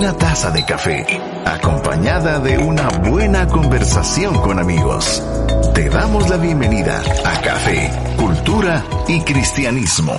buena taza de café, acompañada de una buena conversación con amigos. Te damos la bienvenida a Café, Cultura y Cristianismo.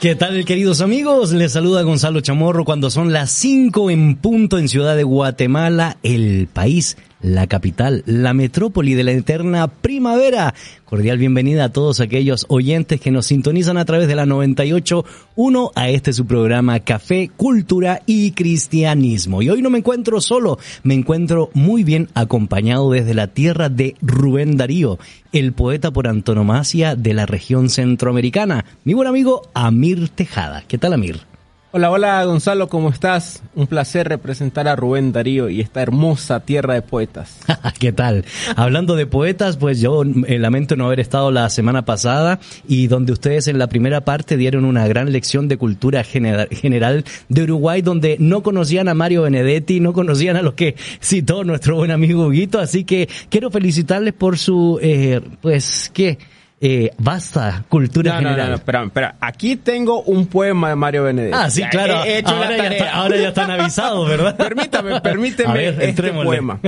¿Qué tal, queridos amigos? Les saluda Gonzalo Chamorro cuando son las 5 en punto en Ciudad de Guatemala, el país la capital, la metrópoli de la eterna primavera. Cordial bienvenida a todos aquellos oyentes que nos sintonizan a través de la 98.1 a este su programa Café, Cultura y Cristianismo. Y hoy no me encuentro solo, me encuentro muy bien acompañado desde la tierra de Rubén Darío, el poeta por antonomasia de la región centroamericana, mi buen amigo Amir Tejada. ¿Qué tal Amir? Hola, hola Gonzalo, ¿cómo estás? Un placer representar a Rubén Darío y esta hermosa tierra de poetas. ¿Qué tal? Hablando de poetas, pues yo eh, lamento no haber estado la semana pasada y donde ustedes en la primera parte dieron una gran lección de cultura general de Uruguay donde no conocían a Mario Benedetti, no conocían a lo que citó nuestro buen amigo Huguito, así que quiero felicitarles por su, eh, pues, ¿qué? Eh, basta cultura no, general. No, no, espera, espera. Aquí tengo un poema de Mario Benedetti. Ah, sí, claro. He, hecho ahora, la ya ahora, ya están avisados, ¿verdad? Permítame, permíteme ver, este poema.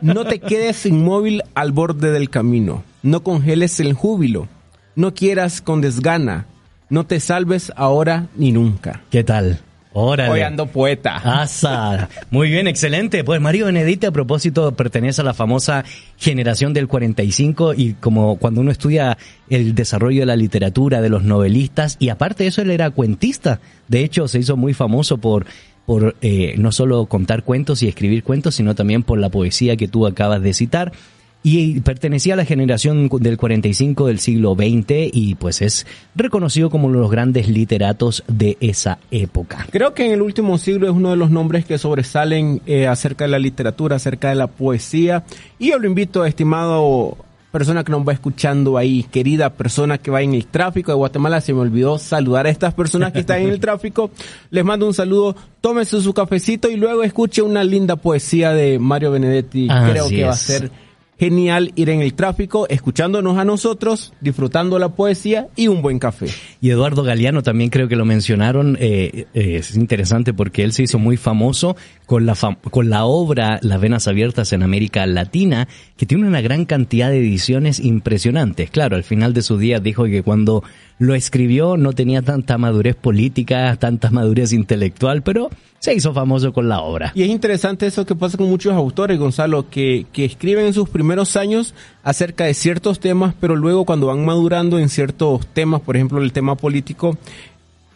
No te quedes inmóvil al borde del camino. No congeles el júbilo. No quieras con desgana. No te salves ahora ni nunca. ¿Qué tal? Órale. Hoy ando poeta. Asa. Muy bien, excelente. Pues Mario Benedetti, a propósito, pertenece a la famosa generación del 45 y como cuando uno estudia el desarrollo de la literatura, de los novelistas, y aparte de eso, él era cuentista. De hecho, se hizo muy famoso por por eh, no solo contar cuentos y escribir cuentos, sino también por la poesía que tú acabas de citar y pertenecía a la generación del 45 del siglo XX y pues es reconocido como uno de los grandes literatos de esa época. Creo que en el último siglo es uno de los nombres que sobresalen eh, acerca de la literatura, acerca de la poesía y yo lo invito, estimado persona que nos va escuchando ahí, querida persona que va en el tráfico de Guatemala, se me olvidó saludar a estas personas que están en el tráfico. Les mando un saludo, tómese su cafecito y luego escuche una linda poesía de Mario Benedetti. Creo que va a ser genial ir en el tráfico, escuchándonos a nosotros, disfrutando la poesía y un buen café. Y Eduardo Galeano también creo que lo mencionaron, eh, eh, es interesante porque él se hizo muy famoso con la, con la obra Las Venas Abiertas en América Latina, que tiene una gran cantidad de ediciones impresionantes. Claro, al final de su día dijo que cuando lo escribió no tenía tanta madurez política, tanta madurez intelectual, pero se hizo famoso con la obra. Y es interesante eso que pasa con muchos autores, Gonzalo, que, que escriben en sus primeros años acerca de ciertos temas, pero luego cuando van madurando en ciertos temas, por ejemplo el tema político,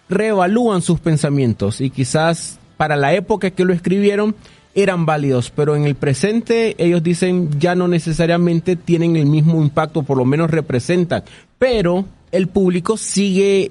reevalúan sus pensamientos y quizás para la época que lo escribieron eran válidos, pero en el presente ellos dicen ya no necesariamente tienen el mismo impacto, por lo menos representan, pero el público sigue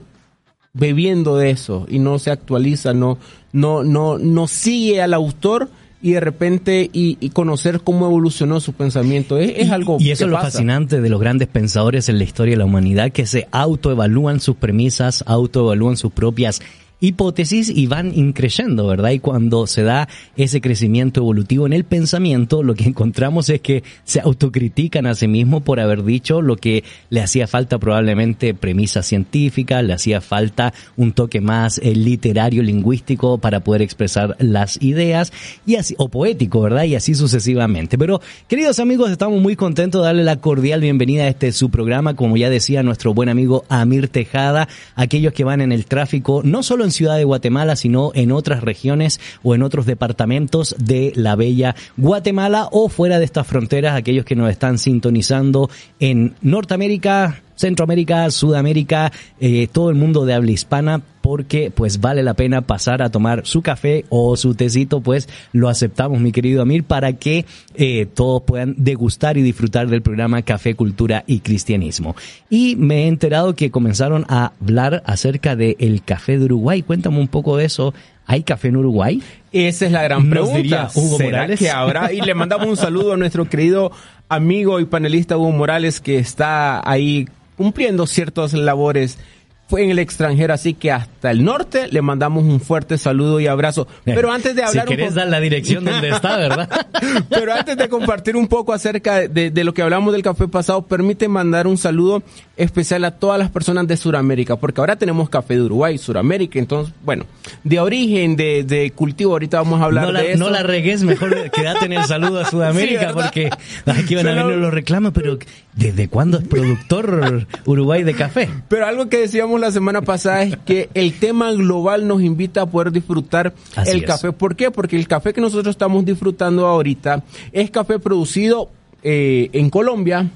bebiendo de eso y no se actualiza, no, no, no, no sigue al autor y de repente y, conocer cómo evolucionó su pensamiento. Es, es algo y eso es lo fascinante de los grandes pensadores en la historia de la humanidad que se autoevalúan sus premisas autoevalúan sus propias hipótesis y van increyendo, ¿verdad? Y cuando se da ese crecimiento evolutivo en el pensamiento, lo que encontramos es que se autocritican a sí mismos por haber dicho lo que le hacía falta probablemente premisa científica, le hacía falta un toque más eh, literario, lingüístico para poder expresar las ideas y así, o poético, ¿verdad? Y así sucesivamente. Pero, queridos amigos, estamos muy contentos de darle la cordial bienvenida a este su programa, como ya decía nuestro buen amigo Amir Tejada, aquellos que van en el tráfico, no solo en Ciudad de Guatemala, sino en otras regiones o en otros departamentos de la bella Guatemala o fuera de estas fronteras, aquellos que nos están sintonizando en Norteamérica, Centroamérica, Sudamérica, eh, todo el mundo de habla hispana, porque pues vale la pena pasar a tomar su café o su tecito, pues lo aceptamos, mi querido Amir, para que eh, todos puedan degustar y disfrutar del programa Café, Cultura y Cristianismo. Y me he enterado que comenzaron a hablar acerca del el café de Uruguay. Cuéntame un poco de eso. ¿Hay café en Uruguay? Esa es la gran pregunta. Hugo Morales? que habrá? Y le mandamos un saludo a nuestro querido amigo y panelista Hugo Morales que está ahí cumpliendo ciertas labores fue en el extranjero, así que hasta el norte le mandamos un fuerte saludo y abrazo. Pero antes de hablar... Si querés dar la dirección donde está, ¿verdad? Pero antes de compartir un poco acerca de, de, lo que hablamos del café pasado, permite mandar un saludo especial a todas las personas de Sudamérica, porque ahora tenemos café de Uruguay, Sudamérica, entonces, bueno, de origen, de, de cultivo, ahorita vamos a hablar de eso. No la regues, mejor quédate en el saludo a Sudamérica, sí, porque aquí van a venir los reclamos, pero ¿desde cuándo es productor Uruguay de café? Pero algo que decíamos la semana pasada es que el tema global nos invita a poder disfrutar Así el es. café. ¿Por qué? Porque el café que nosotros estamos disfrutando ahorita es café producido eh, en Colombia,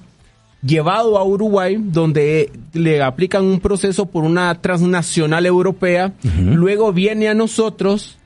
llevado a Uruguay, donde le aplican un proceso por una transnacional europea, uh -huh. luego viene a nosotros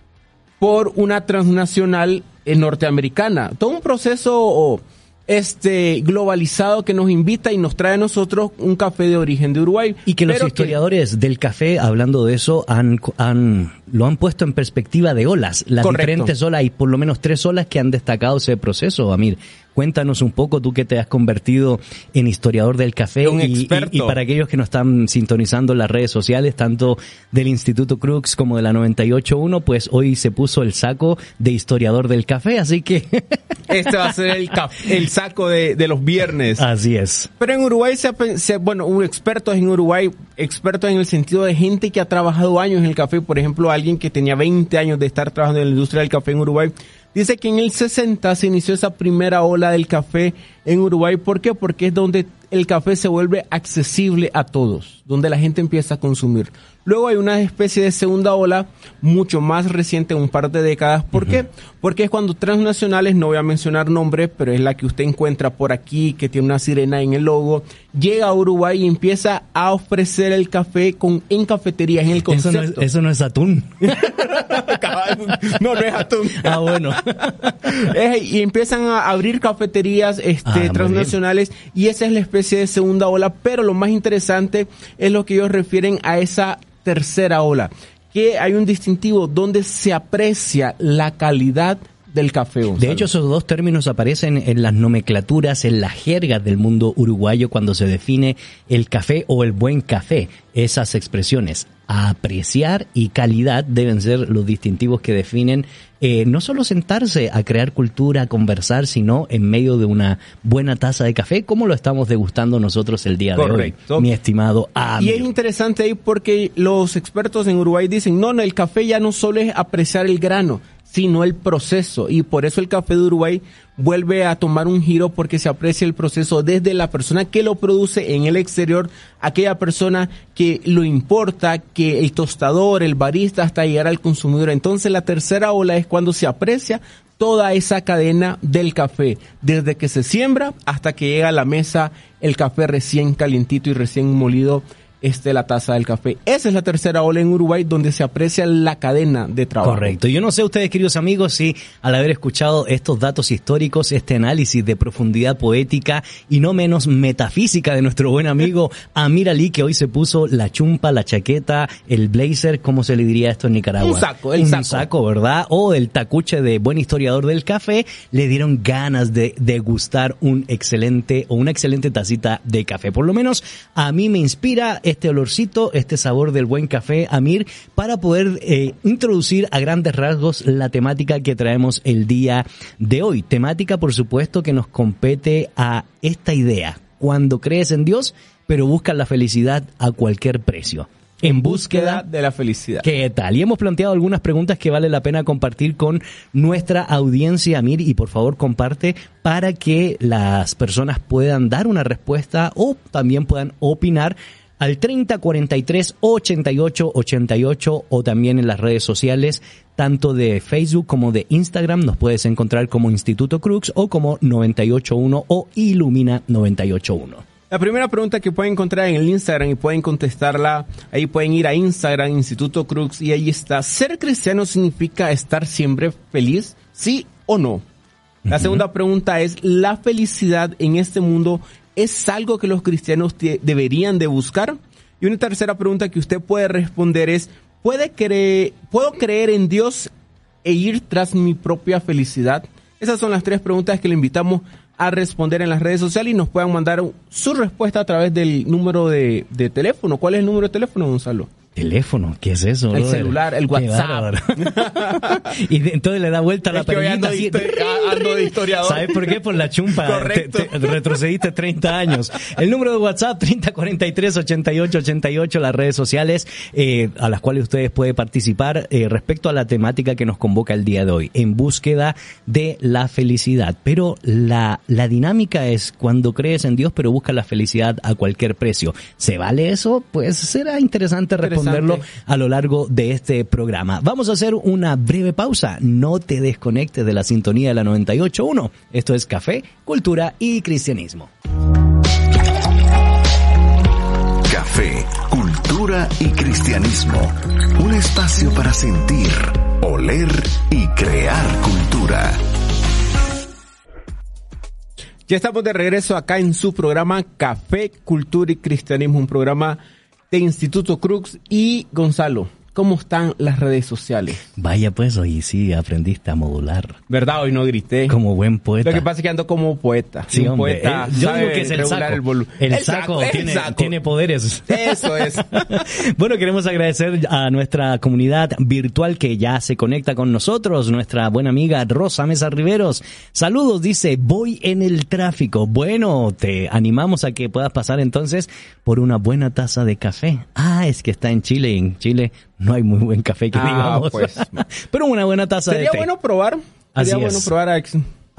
por una transnacional eh, norteamericana. Todo un proceso... Oh, este globalizado que nos invita y nos trae a nosotros un café de origen de Uruguay. Y que los historiadores que... del café, hablando de eso, han, han, lo han puesto en perspectiva de olas, las Correcto. diferentes olas, y por lo menos tres olas que han destacado ese proceso, Amir. Cuéntanos un poco, tú que te has convertido en historiador del café un y, y, y, para aquellos que nos están sintonizando en las redes sociales, tanto del Instituto Crux como de la 98.1, pues hoy se puso el saco de historiador del café, así que... este va a ser el, el saco de, de, los viernes. Así es. Pero en Uruguay, se, se, bueno, un experto en Uruguay, experto en el sentido de gente que ha trabajado años en el café, por ejemplo, alguien que tenía 20 años de estar trabajando en la industria del café en Uruguay, Dice que en el 60 se inició esa primera ola del café en Uruguay. ¿Por qué? Porque es donde el café se vuelve accesible a todos, donde la gente empieza a consumir. Luego hay una especie de segunda ola mucho más reciente, un par de décadas. ¿Por uh -huh. qué? Porque es cuando transnacionales, no voy a mencionar nombres, pero es la que usted encuentra por aquí, que tiene una sirena en el logo, llega a Uruguay y empieza a ofrecer el café con, en cafeterías, en el concepto. Eso no es, eso no es atún. no, no es atún. ah, bueno. es, y empiezan a abrir cafeterías este, ah, transnacionales y esa es la especie de segunda ola, pero lo más interesante es lo que ellos refieren a esa tercera ola, que hay un distintivo donde se aprecia la calidad del café. Gonzalo. De hecho, esos dos términos aparecen en las nomenclaturas, en las jergas del mundo uruguayo cuando se define el café o el buen café. Esas expresiones, apreciar y calidad deben ser los distintivos que definen eh, no solo sentarse a crear cultura, a conversar, sino en medio de una buena taza de café, como lo estamos degustando nosotros el día Correcto. de hoy, mi estimado amigo. Y es interesante ahí porque los expertos en Uruguay dicen, no, no, el café ya no solo es apreciar el grano, sino el proceso. Y por eso el café de Uruguay vuelve a tomar un giro porque se aprecia el proceso desde la persona que lo produce en el exterior, aquella persona que lo importa, que el tostador, el barista, hasta llegar al consumidor. Entonces la tercera ola es cuando se aprecia toda esa cadena del café, desde que se siembra hasta que llega a la mesa el café recién calientito y recién molido este, la taza del café. Esa es la tercera ola en Uruguay donde se aprecia la cadena de trabajo. Correcto. Yo no sé ustedes, queridos amigos, si al haber escuchado estos datos históricos, este análisis de profundidad poética y no menos metafísica de nuestro buen amigo Amir Ali, que hoy se puso la chumpa, la chaqueta, el blazer, ¿cómo se le diría esto en Nicaragua? Un saco, el Un saco. saco, ¿verdad? O el tacuche de buen historiador del café, le dieron ganas de degustar un excelente o una excelente tacita de café. Por lo menos a mí me inspira este olorcito, este sabor del buen café, Amir, para poder eh, introducir a grandes rasgos la temática que traemos el día de hoy. Temática, por supuesto, que nos compete a esta idea. Cuando crees en Dios, pero buscas la felicidad a cualquier precio en búsqueda de la felicidad. ¿Qué tal? Y hemos planteado algunas preguntas que vale la pena compartir con nuestra audiencia, Amir, y por favor comparte para que las personas puedan dar una respuesta o también puedan opinar al 30 43 88 88 o también en las redes sociales tanto de Facebook como de Instagram nos puedes encontrar como Instituto Crux o como 981 o Ilumina 981. La primera pregunta que pueden encontrar en el Instagram y pueden contestarla, ahí pueden ir a Instagram, Instituto Crux, y ahí está. ¿Ser cristiano significa estar siempre feliz? ¿Sí o no? La uh -huh. segunda pregunta es, ¿la felicidad en este mundo es algo que los cristianos deberían de buscar? Y una tercera pregunta que usted puede responder es, ¿puede creer, ¿puedo creer en Dios e ir tras mi propia felicidad? Esas son las tres preguntas que le invitamos a responder en las redes sociales y nos puedan mandar su respuesta a través del número de, de teléfono. ¿Cuál es el número de teléfono, Gonzalo? Teléfono, ¿qué es eso? El celular, el WhatsApp. y entonces le da vuelta a la perillita. Así, ando de historiador. ¿Sabes por qué? Por la chumpa. Correcto. Te, retrocediste 30 años. El número de WhatsApp, 3043 8888, las redes sociales eh, a las cuales ustedes pueden participar eh, respecto a la temática que nos convoca el día de hoy, en búsqueda de la felicidad. Pero la, la dinámica es cuando crees en Dios, pero buscas la felicidad a cualquier precio. ¿Se vale eso? Pues será interesante responder responderlo a lo largo de este programa. Vamos a hacer una breve pausa. No te desconectes de la sintonía de la 98.1. Esto es Café, Cultura y Cristianismo. Café, Cultura y Cristianismo. Un espacio para sentir, oler y crear cultura. Ya estamos de regreso acá en su programa Café, Cultura y Cristianismo, un programa de Instituto Crux y Gonzalo. ¿Cómo están las redes sociales? Vaya pues, hoy sí aprendiste a modular. ¿Verdad? Hoy no grité. Como buen poeta. Lo que pasa es que ando como poeta. Sí, un poeta. Eh, yo digo que es el saco. El, saco, tiene, tiene, poderes. Eso es. bueno, queremos agradecer a nuestra comunidad virtual que ya se conecta con nosotros, nuestra buena amiga Rosa Mesa Riveros. Saludos, dice, voy en el tráfico. Bueno, te animamos a que puedas pasar entonces por una buena taza de café. Ah, es que está en Chile en Chile no hay muy buen café que ah, digamos. Pues. Pero una buena taza de té. Sería bueno probar. Sería bueno probar a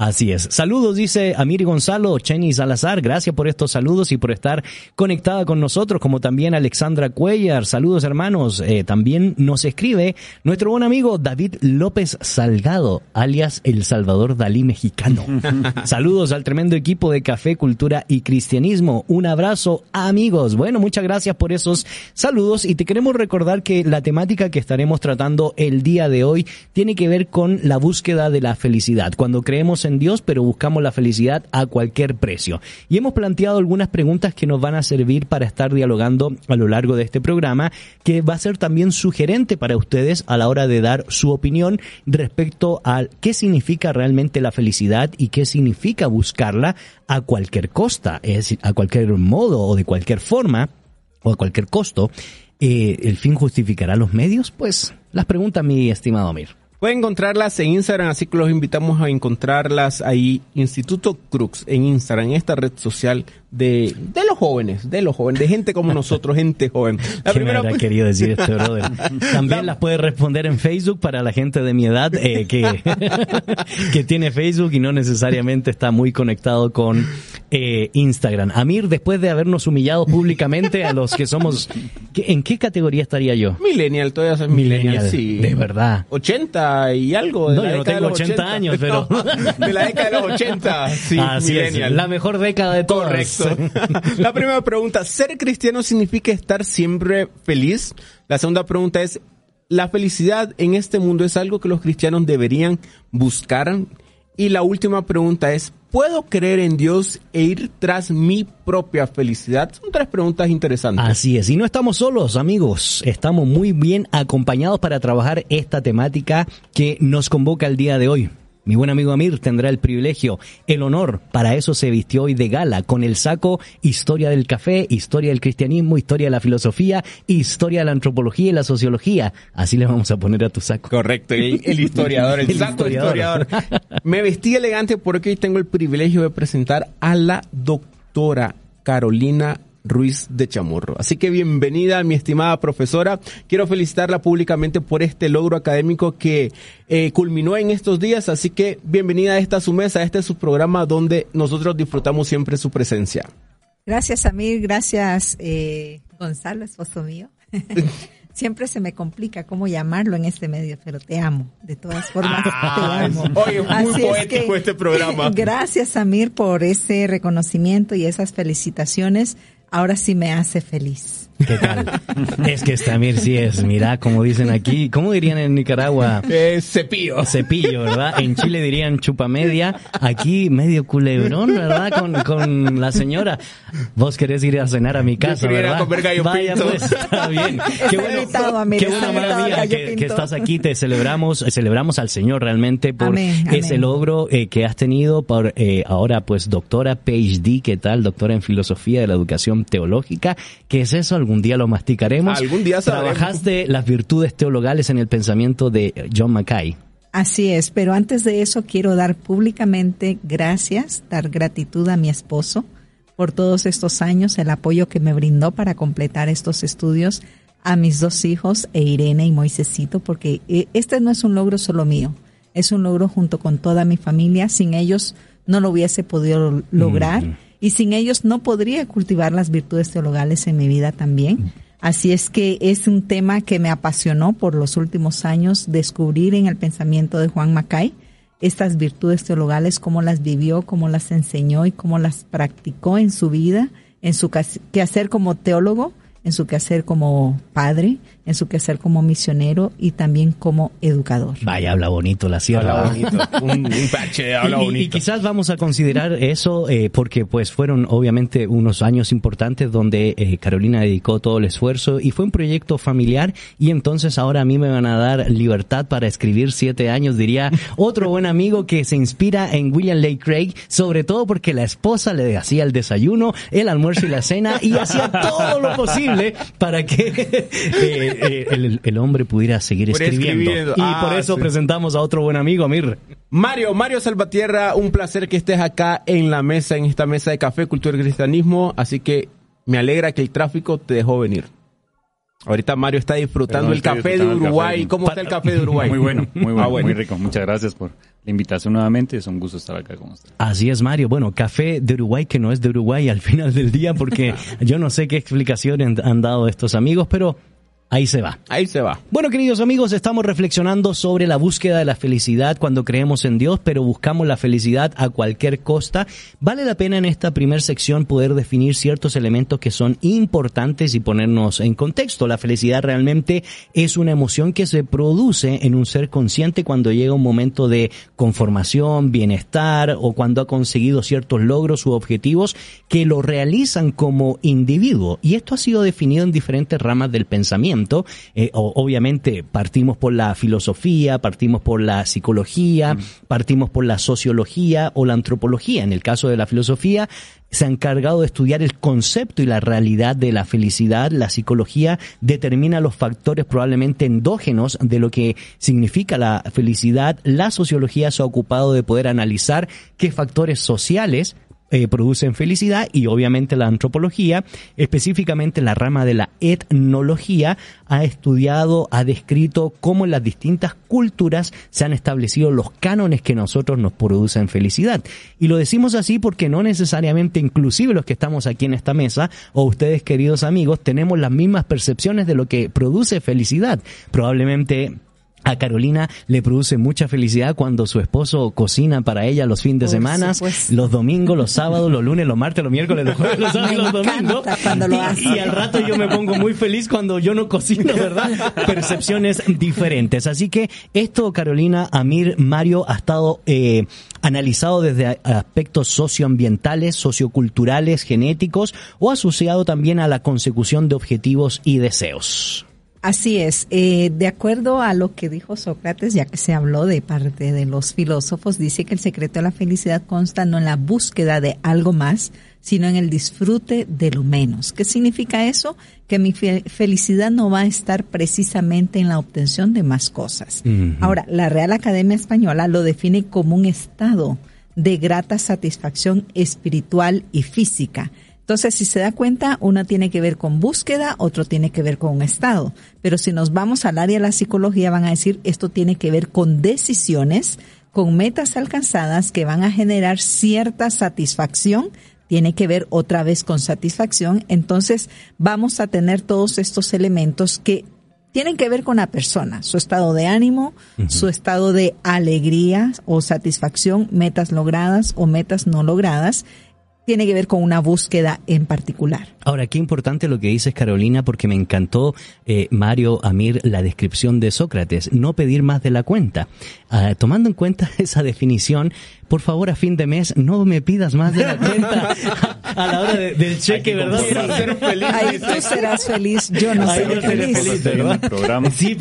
Así es. Saludos, dice Amir Gonzalo, Chenny Salazar. Gracias por estos saludos y por estar conectada con nosotros, como también Alexandra Cuellar. Saludos, hermanos. Eh, también nos escribe nuestro buen amigo David López Salgado, alias El Salvador Dalí mexicano. saludos al tremendo equipo de Café, Cultura y Cristianismo. Un abrazo, amigos. Bueno, muchas gracias por esos saludos y te queremos recordar que la temática que estaremos tratando el día de hoy tiene que ver con la búsqueda de la felicidad. Cuando creemos en Dios, pero buscamos la felicidad a cualquier precio. Y hemos planteado algunas preguntas que nos van a servir para estar dialogando a lo largo de este programa, que va a ser también sugerente para ustedes a la hora de dar su opinión respecto a qué significa realmente la felicidad y qué significa buscarla a cualquier costa, es decir, a cualquier modo o de cualquier forma o a cualquier costo. Eh, ¿El fin justificará los medios? Pues las preguntas, mi estimado Amir. Pueden encontrarlas en Instagram, así que los invitamos a encontrarlas ahí, Instituto Crux, en Instagram, en esta red social de, de los jóvenes, de los jóvenes, de gente como nosotros, gente joven. La primera me querido decir este brother? También las puede responder en Facebook para la gente de mi edad eh, que, que tiene Facebook y no necesariamente está muy conectado con eh, Instagram. Amir, después de habernos humillado públicamente a los que somos, ¿en qué categoría estaría yo? Millennial, todavía soy millennial, sí. De verdad. 80 y algo. De no, yo no tengo 80, años, pero... de la década de los 80, sí, millennial. la mejor década de todas. Correcto. La primera pregunta, ¿ser cristiano significa estar siempre feliz? La segunda pregunta es, ¿la felicidad en este mundo es algo que los cristianos deberían buscar? Y la última pregunta es, ¿puedo creer en Dios e ir tras mi propia felicidad? Son tres preguntas interesantes. Así es, y no estamos solos, amigos. Estamos muy bien acompañados para trabajar esta temática que nos convoca el día de hoy. Mi buen amigo Amir tendrá el privilegio, el honor, para eso se vistió hoy de gala, con el saco Historia del Café, Historia del Cristianismo, Historia de la Filosofía, Historia de la Antropología y la Sociología. Así le vamos a poner a tu saco. Correcto, el, historiador, el, saco historiador. Me vestí elegante porque hoy tengo el privilegio de presentar a la doctora Carolina Ruiz de Chamorro. Así que bienvenida, mi estimada profesora. Quiero felicitarla públicamente por este logro académico que eh, culminó en estos días. Así que bienvenida a esta su mesa, a este es su programa donde nosotros disfrutamos siempre su presencia. Gracias, Amir. Gracias, eh, Gonzalo, esposo mío. Siempre se me complica cómo llamarlo en este medio, pero te amo. De todas formas, te ah, amo. Oye, muy poético este programa. Gracias, Amir, por ese reconocimiento y esas felicitaciones ahora sí me hace feliz. ¿Qué tal? es que Amir sí es, mira, como dicen aquí, ¿cómo dirían en Nicaragua? Eh, cepillo. Cepillo, ¿verdad? En Chile dirían chupa media, aquí medio culebrón, ¿verdad? Con, con la señora. Vos querés ir a cenar a mi casa, Yo ¿verdad? A comer gallo Vaya, pinto. pues, está bien. Qué bueno, invitado, Amir, qué buena maravilla que, estás aquí, te celebramos, celebramos al Señor realmente por Amén, ese amén. logro eh, que has tenido por eh, ahora pues doctora PhD, ¿qué tal? Doctora en filosofía de la educación teológica. ¿Qué es eso? Algún día lo masticaremos. Algún día sabremos. Trabajaste las virtudes teologales en el pensamiento de John Mackay. Así es, pero antes de eso quiero dar públicamente gracias, dar gratitud a mi esposo por todos estos años, el apoyo que me brindó para completar estos estudios, a mis dos hijos, e Irene y Moisesito, porque eh, este no es un logro solo mío, es un logro junto con toda mi familia. Sin ellos no lo hubiese podido lograr Ujú. Y sin ellos no podría cultivar las virtudes teologales en mi vida también. Así es que es un tema que me apasionó por los últimos años, descubrir en el pensamiento de Juan Macay estas virtudes teologales, cómo las vivió, cómo las enseñó y cómo las practicó en su vida, en su quehacer como teólogo, en su quehacer como padre, en su quehacer como misionero y también como educador. Vaya, habla bonito la sierra. Habla bonito. Un, un parche, habla Y- y, bonito. quizás vamos a considerar eso eh, porque pues fueron obviamente unos años importantes donde eh, Carolina dedicó todo el esfuerzo y fue un proyecto familiar y entonces ahora a mí me van a dar libertad para escribir siete años diría otro buen amigo que se inspira en William Lake Craig sobre todo porque la esposa le hacía el desayuno el almuerzo y la cena y hacía todo lo posible para que eh, eh, el, el hombre pudiera seguir escribiendo, escribiendo. y Ah, por eso sí. presentamos a otro buen amigo Amir Mario, Mario Salvatierra, un placer que estés acá en la mesa, en esta mesa de café, cultura y cristianismo. Así que me alegra que el tráfico te dejó venir. Ahorita Mario está disfrutando Perdón, el café de disfrutando Uruguay. café. ¿Cómo está el café de Uruguay? Muy bueno, muy bueno, Ah, bueno. muy rico. Muchas gracias por la invitación nuevamente. Es un gusto estar acá con usted. Así es, Mario. Bueno, café de Uruguay que no es de Uruguay al final del día porque yo no sé qué explicación han dado estos amigos, pero ahí se va. Ahí se va. Bueno, queridos amigos, estamos reflexionando sobre la búsqueda de la felicidad cuando creemos en Dios, pero buscamos la felicidad a cualquier costa. Vale la pena en esta primera sección poder definir ciertos elementos que son importantes y ponernos en contexto. La felicidad realmente es una emoción que se produce en un ser consciente cuando llega un momento de conformación, bienestar o cuando ha conseguido ciertos logros u objetivos que lo realizan como individuo. Y esto ha sido definido en diferentes ramas del pensamiento. Eh, obviamente partimos por la filosofía, partimos por la psicología, partimos por la sociología o la antropología. En el caso de la filosofía, se ha encargado de estudiar el concepto y la realidad de la felicidad. La psicología determina los factores probablemente endógenos de lo que significa la felicidad. La sociología se ha ocupado de poder analizar qué factores sociales eh, producen felicidad y obviamente la antropología, específicamente la rama de la etnología, ha estudiado, ha descrito cómo en las distintas culturas se han establecido los cánones que nosotros nos producen felicidad. Y lo decimos así porque no necesariamente inclusive los que estamos aquí en esta mesa o ustedes queridos amigos tenemos las mismas percepciones de lo que produce felicidad. Probablemente a Carolina le produce mucha felicidad cuando su esposo cocina para ella los fines de semana, los domingos, los sábados, los lunes, los martes, los miércoles, los jueves, los sábados y los domingos. cuando lo Y- hace. y al rato yo me pongo muy feliz cuando yo no cocino, ¿verdad? Percepciones diferentes. Así que esto, Carolina, Amir, Mario, ha estado eh, analizado desde aspectos socioambientales, socioculturales, genéticos o asociado también a la consecución de objetivos y deseos. Así es, eh, de acuerdo a lo que dijo Sócrates, ya que se habló de parte de los filósofos, dice que el secreto de la felicidad consta no en la búsqueda de algo más, sino en el disfrute de lo menos. ¿Qué significa eso? Que mi fe- felicidad no va a estar precisamente en la obtención de más cosas. Ahora, la Real Academia Española lo define como un estado de grata satisfacción espiritual y física. Entonces, si se da cuenta, uno tiene que ver con búsqueda, otro tiene que ver con un estado. Pero si nos vamos al área de la psicología, van a decir, esto tiene que ver con decisiones, con metas alcanzadas que van a generar cierta satisfacción, tiene que ver otra vez con satisfacción. Entonces, vamos a tener todos estos elementos que tienen que ver con la persona, su estado de ánimo, su estado de alegría o satisfacción, metas logradas o metas no logradas. Tiene que ver con una búsqueda en particular. Ahora, qué importante lo que dices, Carolina, porque me encantó, eh, Mario Amir, la descripción de Sócrates, no pedir más de la cuenta. Ah, tomando en cuenta esa definición, por favor, a fin de mes, no me pidas más de la cuenta a la hora de- del cheque, ¿verdad? Ahí tú serás feliz, yo no Ahí seré yo seré feliz. feliz, ¿verdad? programa. Sí,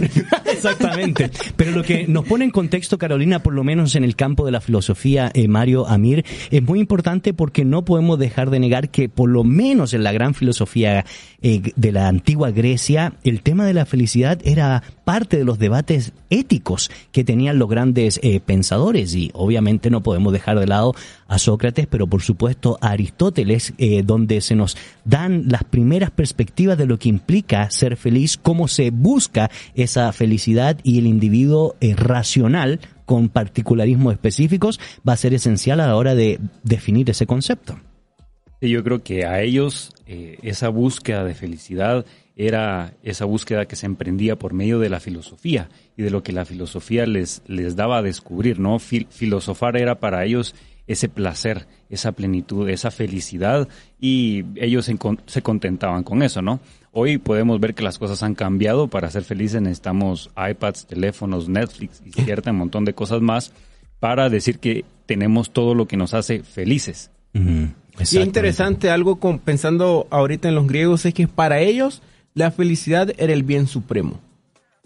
exactamente. Pero lo que nos pone en contexto, Carolina, por lo menos en el campo de la filosofía, eh, Mario Amir, es muy importante porque no podemos dejar de negar que por lo menos en la gran filosofía eh, de la antigua Grecia, el tema de la felicidad era parte de los debates éticos que tenían los grandes eh, pensadores y obviamente no podemos dejar de lado a Sócrates, pero por supuesto a Aristóteles, eh, donde se nos dan las primeras perspectivas de lo que implica ser feliz, cómo se busca esa felicidad y el individuo eh, racional con particularismos específicos va a ser esencial a la hora de definir ese concepto. Yo creo que a ellos eh, esa búsqueda de felicidad era esa búsqueda que se emprendía por medio de la filosofía y de lo que la filosofía les, les daba a descubrir, ¿no? Fil- filosofar era para ellos ese placer, esa plenitud, esa felicidad y ellos se, con- se contentaban con eso, ¿no? Hoy podemos ver que las cosas han cambiado, para ser felices necesitamos iPads, teléfonos, Netflix y cierta un montón de cosas más para decir que tenemos todo lo que nos hace felices. Y interesante algo con, pensando ahorita en los griegos es que para ellos la felicidad era el bien supremo.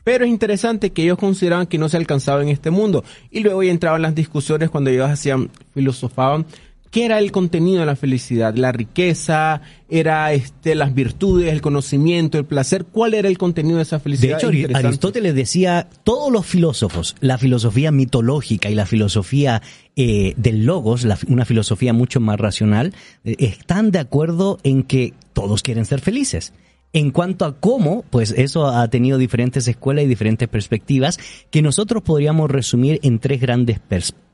Pero es interesante que ellos consideraban que no se alcanzaba en este mundo. Y luego ya entraban las discusiones cuando ellos hacían, filosofaban, qué era el contenido de la felicidad, la riqueza, era este, las virtudes, el conocimiento, el placer, cuál era el contenido de esa De felicidad. hecho, Ari- Interesante. Aristóteles decía, todos los filósofos, la filosofía mitológica y la filosofía eh, del logos, la- una filosofía mucho más racional, eh, están de acuerdo en que todos quieren ser felices. En cuanto a cómo, pues eso ha tenido diferentes escuelas y diferentes perspectivas que nosotros podríamos resumir en tres grandes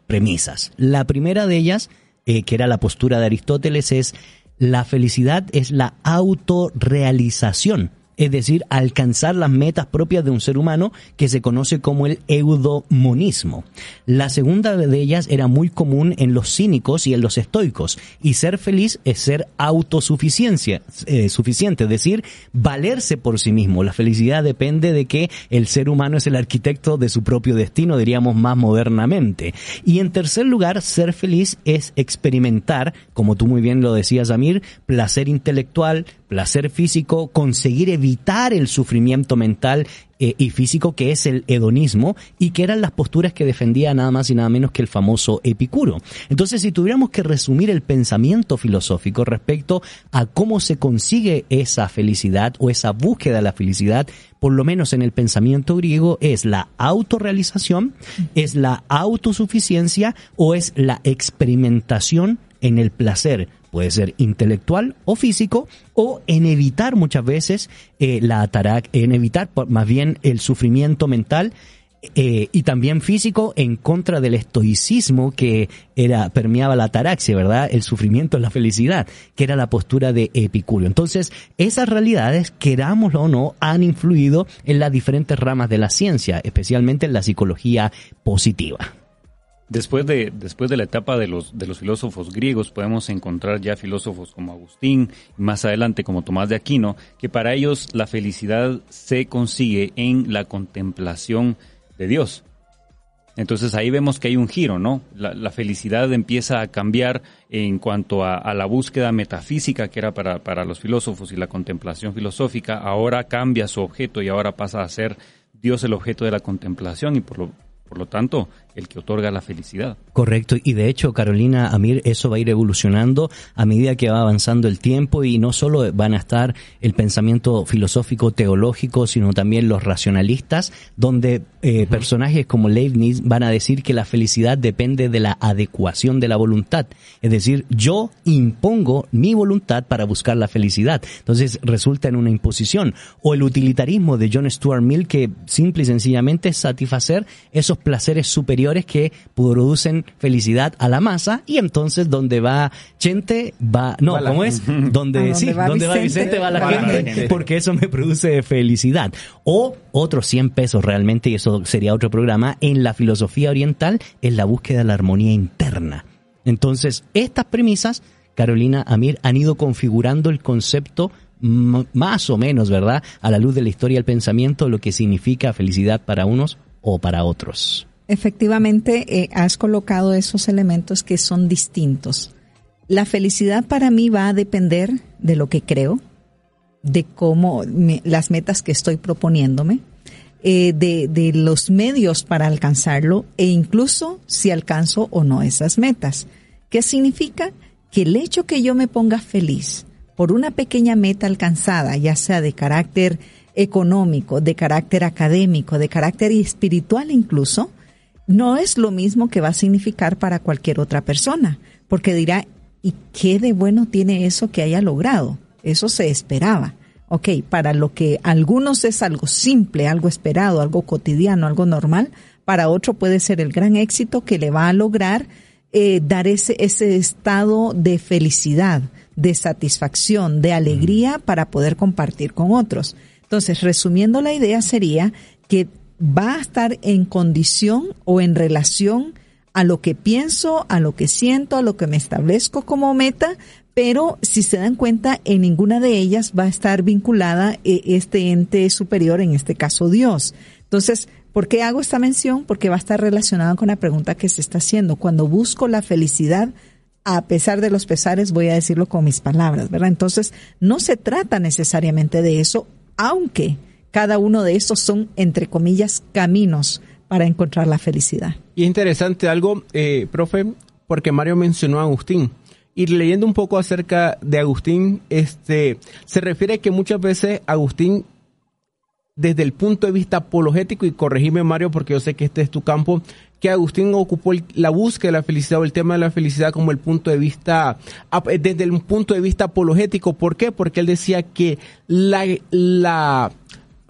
premisas. La primera de ellas, eh, que era la postura de Aristóteles, es la felicidad es la autorrealización es decir, alcanzar las metas propias de un ser humano que se conoce como el eudomonismo. La segunda de ellas era muy común en los cínicos y en los estoicos, y ser feliz es ser autosuficiencia, eh, suficiente, es decir, valerse por sí mismo. La felicidad depende de que el ser humano es el arquitecto de su propio destino, diríamos más modernamente. Y en tercer lugar, ser feliz es experimentar, como tú muy bien lo decías, Amir, placer intelectual, placer físico, conseguir evitar el sufrimiento mental eh, y físico que es el hedonismo y que eran las posturas que defendía nada más y nada menos que el famoso Epicuro. Entonces, si tuviéramos que resumir el pensamiento filosófico respecto a cómo se consigue esa felicidad o esa búsqueda de la felicidad, por lo menos en el pensamiento griego, es la autorrealización, es la autosuficiencia o es la experimentación en el placer puede ser intelectual o físico, o en evitar muchas veces eh, la atarac, en evitar más bien el sufrimiento mental eh, y también físico en contra del estoicismo que era permeaba la ataraxia, ¿verdad? El sufrimiento es la felicidad, que era la postura de Epicurio. Entonces, esas realidades, querámoslo o no, han influido en las diferentes ramas de la ciencia, especialmente en la psicología positiva. Después de, después de la etapa de los, de los filósofos griegos, podemos encontrar ya filósofos como Agustín y más adelante como Tomás de Aquino, que para ellos la felicidad se consigue en la contemplación de Dios. Entonces ahí vemos que hay un giro, ¿no? La, felicidad empieza a cambiar en cuanto a, a la búsqueda metafísica que era para, para los filósofos y la contemplación filosófica, ahora cambia su objeto y ahora pasa a ser Dios el objeto de la contemplación y por lo, por lo tanto el que otorga la felicidad. Correcto, y de hecho, Carolina Amir, eso va a ir evolucionando a medida que va avanzando el tiempo y no solo van a estar el pensamiento filosófico teológico, sino también los racionalistas, donde eh, personajes como Leibniz van a decir que la felicidad depende de la adecuación de la voluntad. Es decir, yo impongo mi voluntad para buscar la felicidad. Entonces resulta en una imposición. O el utilitarismo de John Stuart Mill, que simple y sencillamente es satisfacer esos placeres superiores que producen felicidad a la masa y entonces donde va Chente va no Va la cómo es donde A donde sí va donde va Vicente, Vicente va la va la gente gente. porque eso me produce felicidad o otros 100 pesos realmente y eso sería otro programa en la filosofía oriental es la búsqueda de la armonía interna entonces estas premisas Carolina Amir, han ido configurando el concepto más o menos, ¿verdad? A la luz de la historia del pensamiento, lo que significa felicidad para unos o para otros. Efectivamente, eh, has colocado esos elementos que son distintos. La felicidad para mí va a depender de lo que creo, de cómo las metas que estoy proponiéndome, eh, de, de los medios para alcanzarlo e incluso si alcanzo o no esas metas. ¿Qué significa? Que el hecho que yo me ponga feliz por una pequeña meta alcanzada, ya sea de carácter económico, de carácter académico, de carácter espiritual incluso, no es lo mismo que va a significar para cualquier otra persona, porque dirá, ¿y qué de bueno tiene eso que haya logrado? Eso se esperaba. Ok, para lo que algunos es algo simple, algo esperado, algo cotidiano, algo normal, para otro puede ser el gran éxito que le va a lograr eh, dar ese, ese estado de felicidad, de satisfacción, de alegría para poder compartir con otros. Entonces, resumiendo la idea sería que va a estar en condición o en relación a lo que pienso, a lo que siento, a lo que me establezco como meta, pero si se dan cuenta, en ninguna de ellas va a estar vinculada eh, este ente superior, en este caso Dios. Entonces, ¿por qué hago esta mención? Porque va a estar relacionada con la pregunta que se está haciendo. Cuando busco la felicidad, a pesar de los pesares, voy a decirlo con mis palabras, ¿verdad? Entonces, no se trata necesariamente de eso, aunque cada uno de estos son, entre comillas, caminos para encontrar la felicidad. Y es interesante algo, eh, profe, porque Mario mencionó a Agustín. Y leyendo un poco acerca de Agustín, este, se refiere que muchas veces Agustín desde el punto de vista apologético, y corregime Mario porque yo sé que este es tu campo, que Agustín ocupó la búsqueda de la felicidad o el tema de la felicidad como el punto de vista, desde el punto de vista apologético. ¿Por qué? Porque él decía que la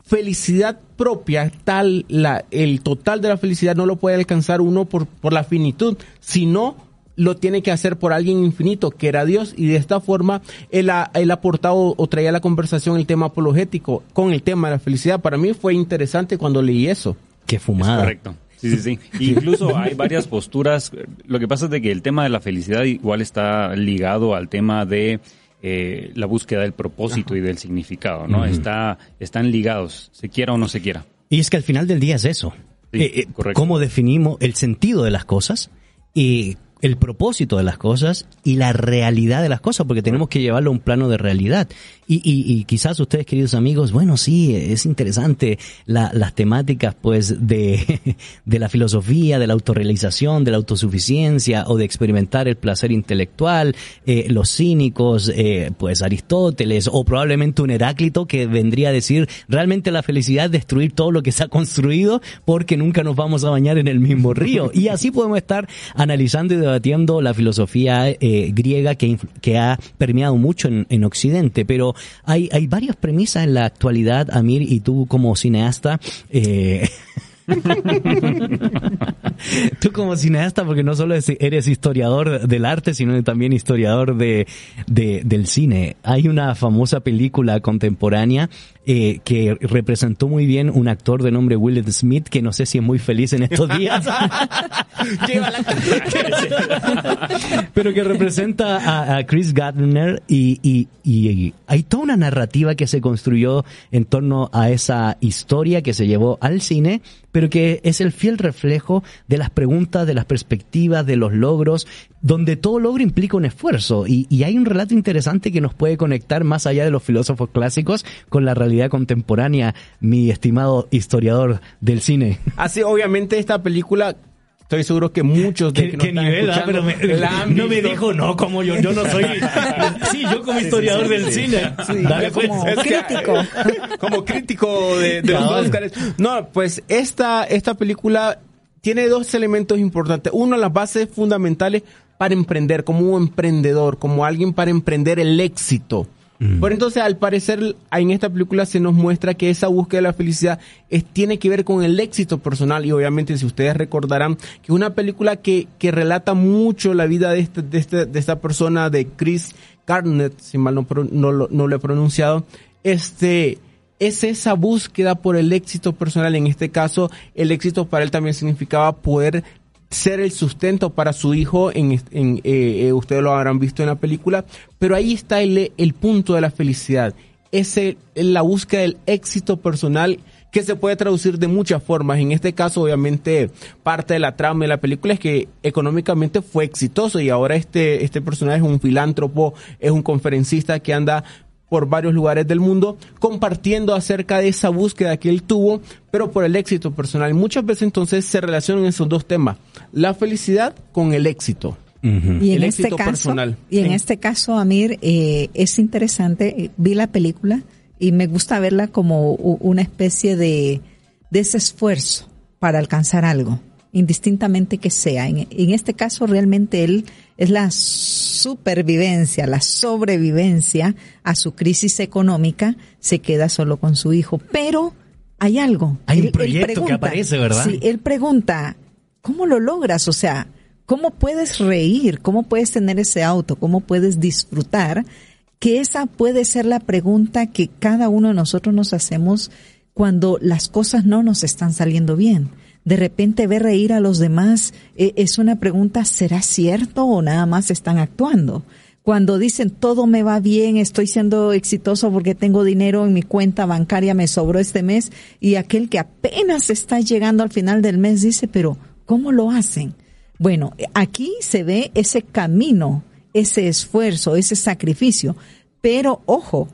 felicidad propia, tal, la, el total de la felicidad no lo puede alcanzar uno por, por la finitud, sino lo tiene que hacer por alguien infinito, que era Dios, y de esta forma él ha, él ha aportado o traía la conversación el tema apologético con el tema de la felicidad. Para mí fue interesante cuando leí eso. Qué fumada. correcto. Sí, sí, sí. Incluso hay varias posturas. Lo que pasa es de que el tema de la felicidad igual está ligado al tema de eh, la búsqueda del propósito y del significado, ¿no? Está, están ligados, se quiera o no se quiera. Y es que al final del día es eso. Sí, eh, eh, ¿Cómo definimos el sentido de las cosas? Y el propósito de las cosas y la realidad de las cosas, porque tenemos que llevarlo a un plano de realidad. Y, y, y quizás ustedes, queridos amigos, bueno, sí, es interesante la, las temáticas, pues, de, de la filosofía, de la autorrealización, de la autosuficiencia o de experimentar el placer intelectual, eh, los cínicos, eh, pues, Aristóteles o probablemente un Heráclito que vendría a decir realmente la felicidad es destruir todo lo que se ha construido porque nunca nos vamos a bañar en el mismo río. Y así podemos estar analizando y debatiendo la filosofía eh, griega que, que ha permeado mucho en, en Occidente, pero hay, hay varias premisas en la actualidad, Amir, y tú como cineasta, eh, Tú como cineasta, porque no solo eres historiador del arte, sino también historiador de, de, del cine. Hay una famosa película contemporánea eh, que representó muy bien un actor de nombre Will Smith, que no sé si es muy feliz en estos días. Pero que representa a, Chris Gardner y, y, y hay toda una narrativa que se construyó en torno a esa historia que se llevó al cine pero que es el fiel reflejo de las preguntas, de las perspectivas, de los logros, donde todo logro implica un esfuerzo. Y, hay un relato interesante que nos puede conectar más allá de los filósofos clásicos con la realidad contemporánea, mi estimado historiador del cine. Así, obviamente, esta película Estoy seguro que muchos de que ¿Qué nivel, ah? pero me, no me dijo, no, como yo, yo no soy. sí, yo como historiador del cine. Dale, pues. como crítico. como crítico de, de los Oscars. No, pues esta, esta película tiene dos elementos importantes. Uno, las bases fundamentales para emprender, como un emprendedor, como alguien para emprender el éxito. Mm. Por entonces, al parecer, en esta película se nos muestra que esa búsqueda de la felicidad tiene que ver con el éxito personal y obviamente si ustedes recordarán que es una película que, que relata mucho la vida de, este, de, este, de esta persona, de Chris Garnett, si mal no, no, no lo he pronunciado, este es esa búsqueda por el éxito personal. En este caso, el éxito para él también significaba poder ser el sustento para su hijo, en, en eh, eh, ustedes lo habrán visto en la película, pero ahí está el, el punto de la felicidad, es el- la búsqueda del éxito personal que se puede traducir de muchas formas. En este caso, obviamente, parte de la trama de la película es que económicamente fue exitoso y ahora este, este personaje es un filántropo, es un conferencista que anda por varios lugares del mundo compartiendo acerca de esa búsqueda que él tuvo, pero por el éxito personal. Muchas veces entonces se relacionan esos dos temas, la felicidad con el éxito. Y en El este éxito caso, personal. y en Sí. este caso, Amir, eh, es interesante. eh, Vi la película y me gusta verla como una especie de, de ese esfuerzo para alcanzar algo, indistintamente que sea. En, en este caso, realmente él es la supervivencia, la sobrevivencia a su crisis económica. Se queda solo con su hijo, pero hay algo. Hay un Él- proyecto que aparece, ¿verdad? Sí, él pregunta, ¿cómo lo logras? O sea, ¿cómo puedes reír? ¿Cómo puedes tener ese auto? ¿Cómo puedes disfrutar? Que esa puede ser la pregunta que cada uno de nosotros nos hacemos cuando las cosas no nos están saliendo bien. De repente ver reír a los demás eh, es una pregunta, ¿será cierto o nada más están actuando? Cuando dicen todo me va bien, estoy siendo exitoso porque tengo dinero en mi cuenta bancaria, me sobró este mes, y aquel que apenas está llegando al final del mes dice, pero ¿cómo lo hacen? Bueno, aquí se ve ese camino, ese esfuerzo, ese sacrificio, pero ojo,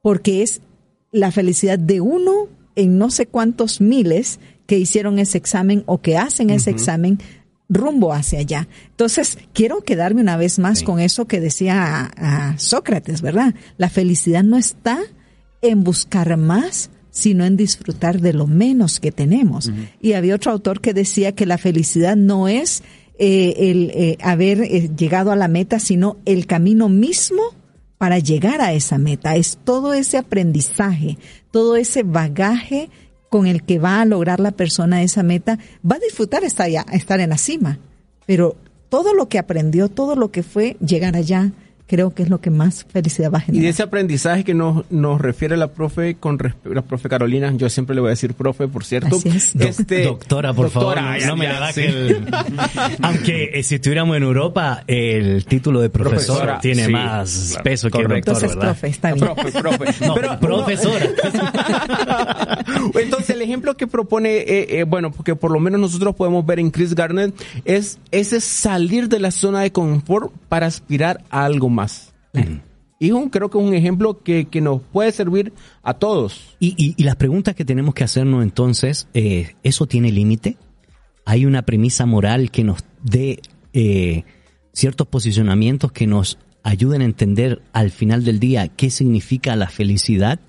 porque es la felicidad de uno en no sé cuántos miles que hicieron ese examen o que hacen ese examen rumbo hacia allá. Entonces, quiero quedarme una vez más Sí. con eso que decía a, a Sócrates, ¿verdad? La felicidad no está en buscar más, sino en disfrutar de lo menos que tenemos. Y había otro autor que decía que la felicidad no es eh, el eh, haber eh, llegado a la meta, sino el camino mismo para llegar a esa meta. Es todo ese aprendizaje, todo ese bagaje con el que va a lograr la persona esa meta, va a disfrutar estar, allá, estar en la cima. Pero todo lo que aprendió, todo lo que fue llegar allá, creo que es lo que más felicidad va a Y generar. de ese aprendizaje que nos, nos refiere la profe con la profe Carolina, yo siempre le voy a decir profe, por cierto. Así es. Este, Doctora, por doctora, favor, ya, no me da sí. que el- Aunque eh, si estuviéramos en Europa, el título de profesor Profesora, tiene sí, más claro, peso que correcto. doctor, Entonces, ¿verdad? profe, está bien. Profe, profe. No, Pero- profesora. Entonces, el ejemplo que propone, eh, eh, bueno, porque por lo menos nosotros podemos ver en Chris Garnett, es ese salir de la zona de confort para aspirar a algo más. Y un, creo que es un ejemplo que, que nos puede servir a todos. Y, y- y las preguntas que tenemos que hacernos entonces, eh, ¿eso tiene límite? ¿Hay una premisa moral que nos dé eh, ciertos posicionamientos que nos ayuden a entender al final del día qué significa la felicidad?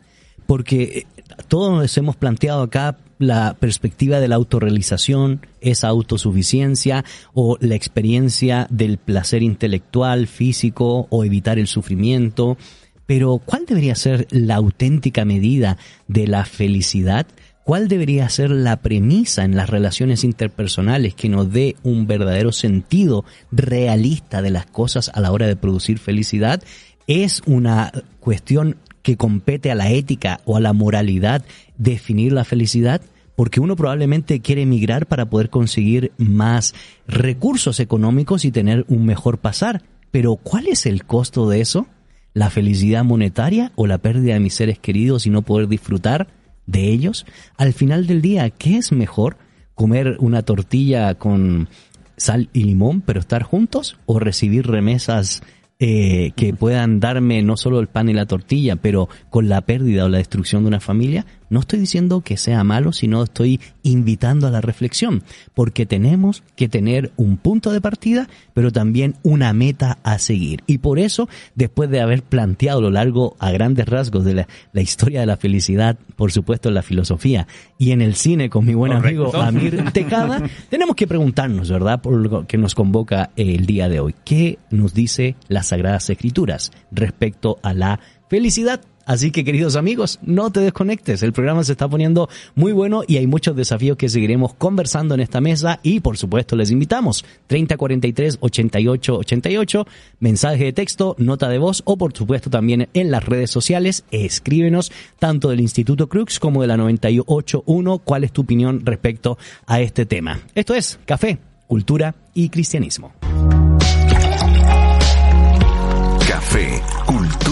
Porque eh, todos nos hemos planteado acá la perspectiva de la autorrealización, esa autosuficiencia o la experiencia del placer intelectual, físico o evitar el sufrimiento. Pero ¿cuál debería ser la auténtica medida de la felicidad? ¿Cuál debería ser la premisa en las relaciones interpersonales que nos dé un verdadero sentido realista de las cosas a la hora de producir felicidad? ¿Es una cuestión que compete a la ética o a la moralidad definir la felicidad? Porque uno probablemente quiere emigrar para poder conseguir más recursos económicos y tener un mejor pasar. Pero ¿cuál es el costo de eso? ¿La felicidad monetaria o la pérdida de mis seres queridos y no poder disfrutar de ellos? Al final del día, ¿qué es mejor? ¿Comer una tortilla con sal y limón pero estar juntos? ¿O recibir remesas eh, que puedan darme no solo el pan y la tortilla, pero con la pérdida o la destrucción de una familia? No estoy diciendo que sea malo, sino estoy invitando a la reflexión, porque tenemos que tener un punto de partida, pero también una meta a seguir. Y por eso, después de haber planteado a lo largo, a grandes rasgos, de la, la historia de la felicidad, por supuesto en la filosofía y en el cine con mi buen amigo. Amir Tejada, tenemos que preguntarnos, ¿verdad?, por lo que nos convoca el día de hoy. ¿Qué nos dice las Sagradas Escrituras respecto a la felicidad? Así que queridos amigos, no te desconectes, el programa se está poniendo muy bueno y hay muchos desafíos que seguiremos conversando en esta mesa y por supuesto les invitamos 3043 88 88, mensaje de texto, nota de voz o por supuesto también en las redes sociales, escríbenos tanto del Instituto Crux como de la 981 cuál es tu opinión respecto a este tema. Esto es Café, cultura y cristianismo.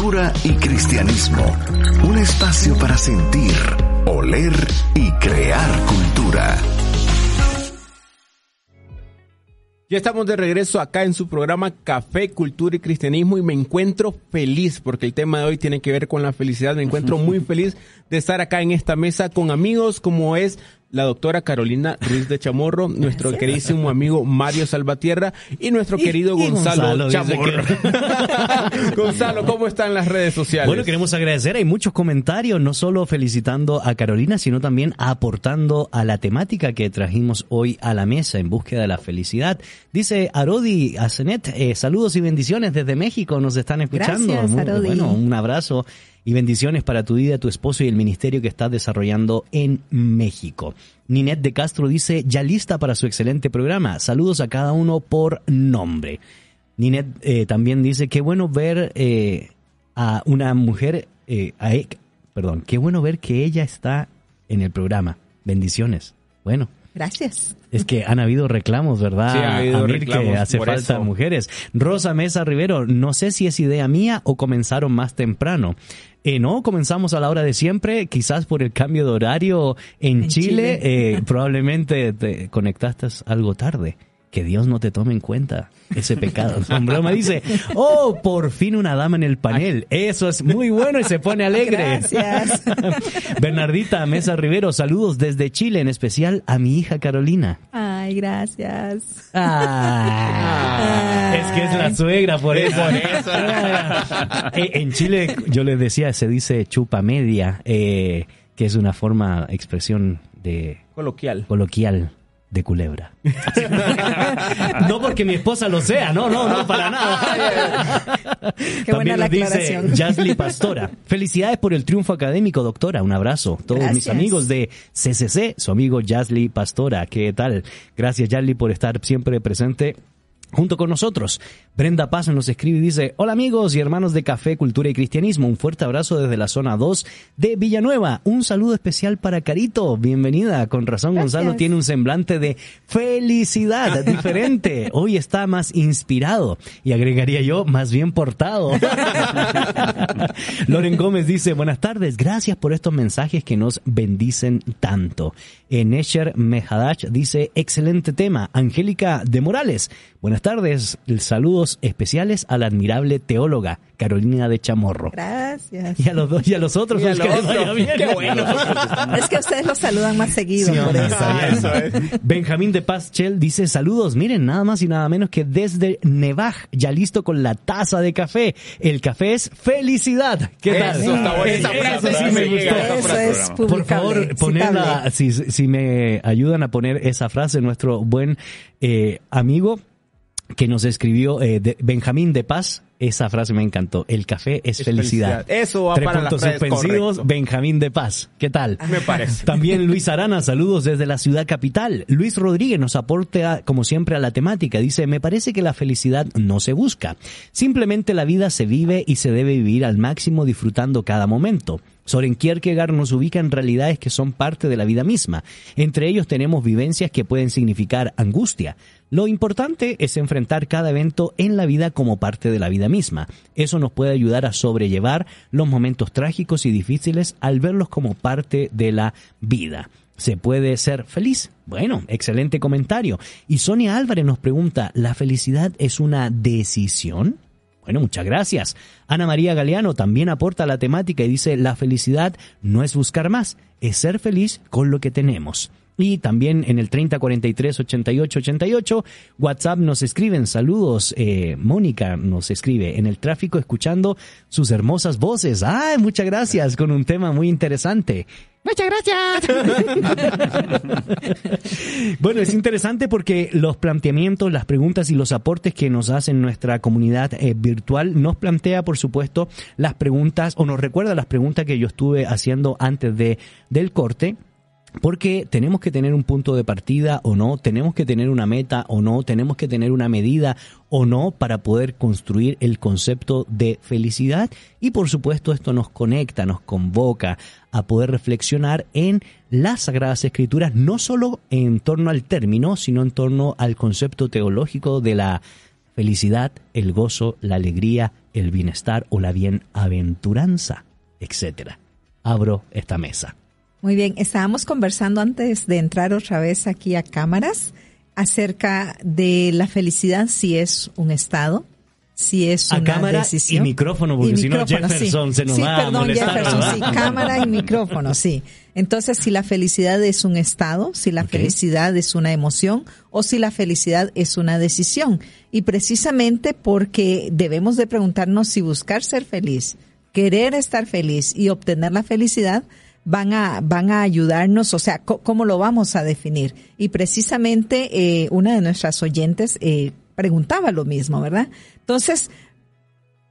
Cultura y cristianismo. Un espacio para sentir, oler y crear cultura. Ya estamos de regreso acá en su programa Café, Cultura y Cristianismo y me encuentro feliz porque el tema de hoy tiene que ver con la felicidad. Me encuentro muy feliz de estar acá en esta mesa con amigos como es la doctora Carolina Ruiz de Chamorro, nuestro queridísimo amigo Mario Salvatierra y nuestro querido y Gonzalo, Gonzalo dice Chamorro. Gonzalo, ¿cómo están las redes sociales? Bueno, queremos agradecer. Hay muchos comentarios, no solo felicitando a Carolina, sino también aportando a la temática que trajimos hoy a la mesa en búsqueda de la felicidad. Dice Arodi Asenet, eh, saludos y bendiciones desde México, nos están escuchando. Gracias, Muy Arodi. Bueno, un abrazo y bendiciones para tu vida, tu esposo y el ministerio que estás desarrollando en México. Ninette de Castro dice, ya lista para su excelente programa. Saludos a cada uno por nombre. Ninette eh, también dice, qué bueno ver eh, a una mujer, eh, a e- perdón, qué bueno ver que ella está en el programa. Bendiciones. Bueno, Gracias. es que han habido reclamos, ¿verdad? Sí, ha habido Amir, reclamos que hace falta eso. mujeres. Rosa Mesa Rivero, no sé si es idea mía o comenzaron más temprano. Eh, no, comenzamos a la hora de siempre, quizás por el cambio de horario en, En Chile, Chile. eh, probablemente te conectaste algo tarde. Que Dios no te tome en cuenta ese pecado. Broma dice, oh, por fin una dama en el panel. Eso es muy bueno y se pone alegre. Gracias. Bernardita Mesa Rivero, saludos desde Chile, en especial a mi hija Carolina. Ay, gracias. Ah, es que es la suegra, por eso. Eh, en Chile, yo les decía, se dice chupa media, eh, que es una forma, expresión de Coloquial. coloquial de culebra. no porque mi esposa lo sea, no, no, no, para nada. Qué buena También la nos dice. Jasly Pastora. Felicidades por el triunfo académico, doctora. Un abrazo. Todos mis amigos de CCC, su amigo Jasly Pastora. ¿Qué tal? Gracias, Jasly, por estar siempre presente junto con nosotros. Brenda Paz nos escribe y dice, hola amigos y hermanos de Café, Cultura y Cristianismo, un fuerte abrazo desde la zona 2 de Villanueva. Un saludo especial para Carito, bienvenida. Con razón, Gracias. Gonzalo tiene un semblante de felicidad diferente. Hoy está más inspirado y agregaría yo, más bien portado. Loren Gómez dice, buenas tardes, gracias por estos mensajes que nos bendicen tanto. Eh, Nesher Mejadach dice, excelente tema. Angélica de Morales, buenas tardes, saludos especiales a la admirable teóloga Carolina de Chamorro. Gracias. Y a los dos y a los otros, Y a que los les vaya otros. bien. Qué bueno. Es que ustedes los saludan más seguido. Sí, por hombre, eso. está bien. Eso es. Benjamín de Paz Chel dice saludos, miren, nada más y nada menos que desde Nevaj, ya listo con la taza de café. El café es felicidad. ¿Qué tal? Eso está esa frase, sí me gustó. Eso es. Por favor, ponerla, si me ayudan a poner esa frase, nuestro buen eh, amigo que nos escribió eh, de- Benjamín de Paz, esa frase me encantó. El café es, Es felicidad. felicidad. Eso va Tres para las puntos redes, suspensivos, correcto. Benjamín de Paz. ¿Qué tal? Me parece. También Luis Arana, saludos desde la ciudad capital. Luis Rodríguez nos aporta, como siempre, a la temática. Dice, me parece que la felicidad no se busca. Simplemente la vida se vive y se debe vivir al máximo disfrutando cada momento. Soren Kierkegaard nos ubica en realidades que son parte de la vida misma. Entre ellos tenemos vivencias que pueden significar angustia. Lo importante es enfrentar cada evento en la vida como parte de la vida misma. Eso nos puede ayudar a sobrellevar los momentos trágicos y difíciles al verlos como parte de la vida. ¿Se puede ser feliz? Bueno, excelente comentario. Y Sonia Álvarez nos pregunta, ¿la felicidad es una decisión? Bueno, muchas gracias. Ana María Galeano también aporta la temática y dice, la felicidad no es buscar más, es ser feliz con lo que tenemos. Y también en el 3043 88 88 WhatsApp nos escriben saludos. Eh, Mónica nos escribe en el tráfico escuchando sus hermosas voces. ¡Ay, muchas gracias! Con un tema muy interesante. Muchas gracias. bueno, es interesante porque los planteamientos, las preguntas y los aportes que nos hacen nuestra comunidad eh, virtual nos plantea, por supuesto, las preguntas o nos recuerda las preguntas que yo estuve haciendo antes de del corte Porque tenemos que tener un punto de partida o no, tenemos que tener una meta o no, tenemos que tener una medida o no para poder construir el concepto de felicidad. Y por supuesto esto nos conecta, nos convoca a poder reflexionar en las Sagradas Escrituras, no solo en torno al término, sino en torno al concepto teológico de la felicidad, el gozo, la alegría, el bienestar o la bienaventuranza, etc. Abro esta mesa. Muy bien, estábamos conversando antes de entrar otra vez aquí a cámaras acerca de la felicidad si es un estado, si es a una cámara decisión. y micrófono, porque si no Jefferson sí. se nos Sí, va a perdón, molestar. Jefferson, ¿verdad? sí, cámara y micrófono, sí. Entonces, si la felicidad es un estado, si la felicidad es una emoción o si la felicidad es una decisión. Y precisamente porque debemos de preguntarnos si buscar ser feliz, querer estar feliz y obtener la felicidad van a, van a ayudarnos, o sea, ¿cómo lo vamos a definir? Y precisamente eh, una de nuestras oyentes eh, preguntaba lo mismo, ¿verdad? Entonces,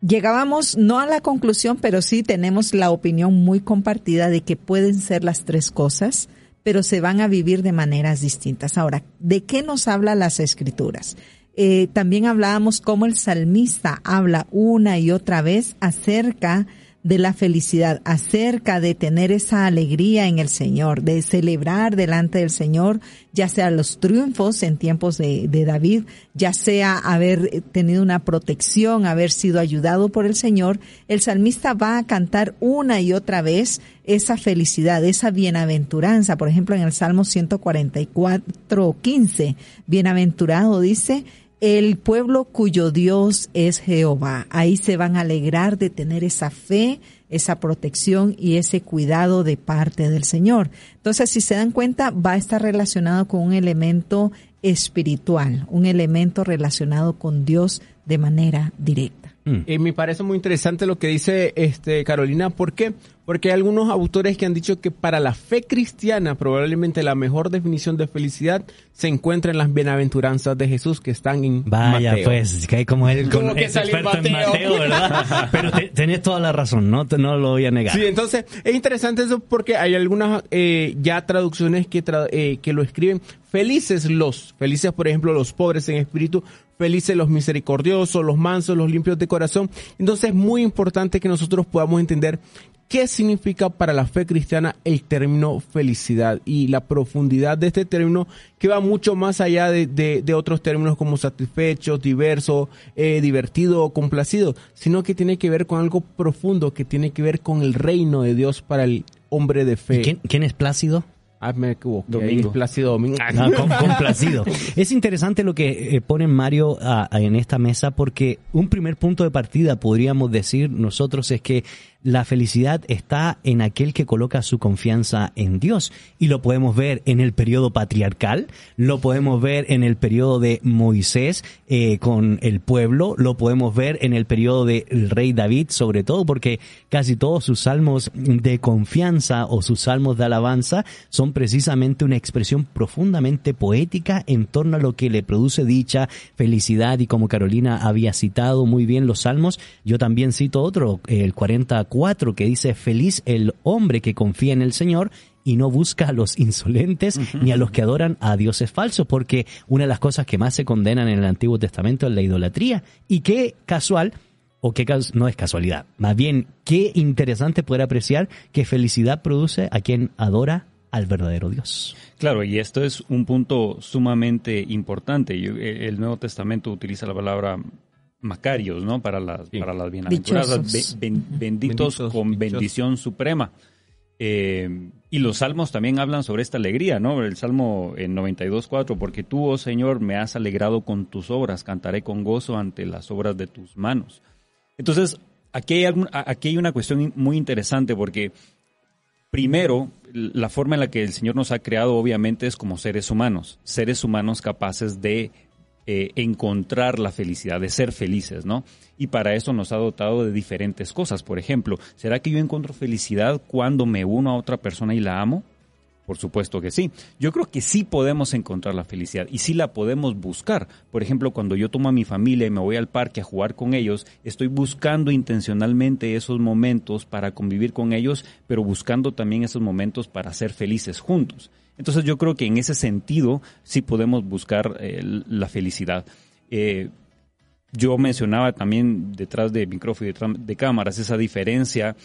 llegábamos no a la conclusión, pero sí tenemos la opinión muy compartida de que pueden ser las tres cosas, pero se van a vivir de maneras distintas. Ahora, ¿de qué nos habla las escrituras? Eh, también hablábamos cómo el salmista habla una y otra vez acerca de la felicidad, acerca de tener esa alegría en el Señor, de celebrar delante del Señor, ya sea los triunfos en tiempos de, de David, ya sea haber tenido una protección, haber sido ayudado por el Señor, el salmista va a cantar una y otra vez esa felicidad, esa bienaventuranza. Por ejemplo, en el Salmo 144, 15, bienaventurado dice, el pueblo cuyo Dios es Jehová. Ahí se van a alegrar de tener esa fe, esa protección y ese cuidado de parte del Señor. Entonces, si se dan cuenta, va a estar relacionado con un elemento espiritual, un elemento relacionado con Dios de manera directa. Eh, me parece muy interesante lo que dice este Carolina. ¿Por qué? Porque hay algunos autores que han dicho que para la fe cristiana probablemente la mejor definición de felicidad se encuentra en las bienaventuranzas de Jesús que están en Vaya, Mateo. pues, que hay como él con, Tuvo que es salir experto en Mateo. ¿verdad? Pero te- tenés toda la razón, no, Te- no lo voy a negar. Sí, entonces es interesante eso porque hay algunas eh, ya traducciones que, tra- eh, que lo escriben. Felices los, felices por ejemplo los pobres en espíritu, felices los misericordiosos, los mansos, los limpios de corazón. Entonces es muy importante que nosotros podamos entender qué significa para la fe cristiana el término felicidad y la profundidad de este término que va mucho más allá de, de- de otros términos como satisfecho, diverso, eh, divertido o complacido, sino que tiene que ver con algo profundo, que tiene que ver con el reino de Dios para el hombre de fe. ¿Y ¿Quién, quién es Plácido? Ah, me equivoqué. ahí Domingo. es Plácido Domingo. No, con- complacido. Es interesante lo que eh, pone Mario ah, ah, en esta mesa porque un primer punto de partida podríamos decir nosotros es que la felicidad está en aquel que coloca su confianza en Dios. Y lo podemos ver en el periodo patriarcal, lo podemos ver en el periodo de Moisés eh, con el pueblo, lo podemos ver en el periodo del rey David sobre todo porque casi todos sus salmos de confianza o sus salmos de alabanza son precisamente una expresión profundamente poética en torno a lo que le produce dicha, felicidad. Y como Carolina había citado muy bien los salmos, yo también cito otro, el 44 que dice feliz el hombre que confía en el Señor y no busca a los insolentes ni a los que adoran a dioses falsos, porque una de las cosas que más se condenan en el Antiguo Testamento es la idolatría. Y qué casual, o qué no es casualidad, más bien qué interesante poder apreciar que felicidad produce a quien adora al verdadero Dios. Claro, y esto es un punto sumamente importante. Eh, El Nuevo Testamento utiliza la palabra macarios, ¿no? Para las, Sí. para las bienaventuranzas, ben- benditos, Benditos, con dichosos. bendición suprema. Eh, y los salmos también hablan sobre esta alegría, ¿no? El Salmo en 92.4, porque tú, oh Señor, me has alegrado con tus obras, cantaré con gozo ante las obras de tus manos. Entonces, aquí hay, algún- aquí hay una cuestión muy interesante porque primero, la forma en la que el Señor nos ha creado obviamente es como seres humanos, seres humanos capaces de eh, encontrar la felicidad, de ser felices, ¿no? Y para eso nos ha dotado de diferentes cosas. Por ejemplo, ¿será que yo encuentro felicidad cuando me uno a otra persona y la amo? Por supuesto que sí. Yo creo que sí podemos encontrar la felicidad y sí la podemos buscar. Por ejemplo, cuando yo tomo a mi familia y me voy al parque a jugar con ellos, estoy buscando intencionalmente esos momentos para convivir con ellos, pero buscando también esos momentos para ser felices juntos. Entonces yo creo que en ese sentido sí podemos buscar eh, la felicidad. Eh, yo mencionaba también detrás de micrófono y detrás de cámaras esa diferencia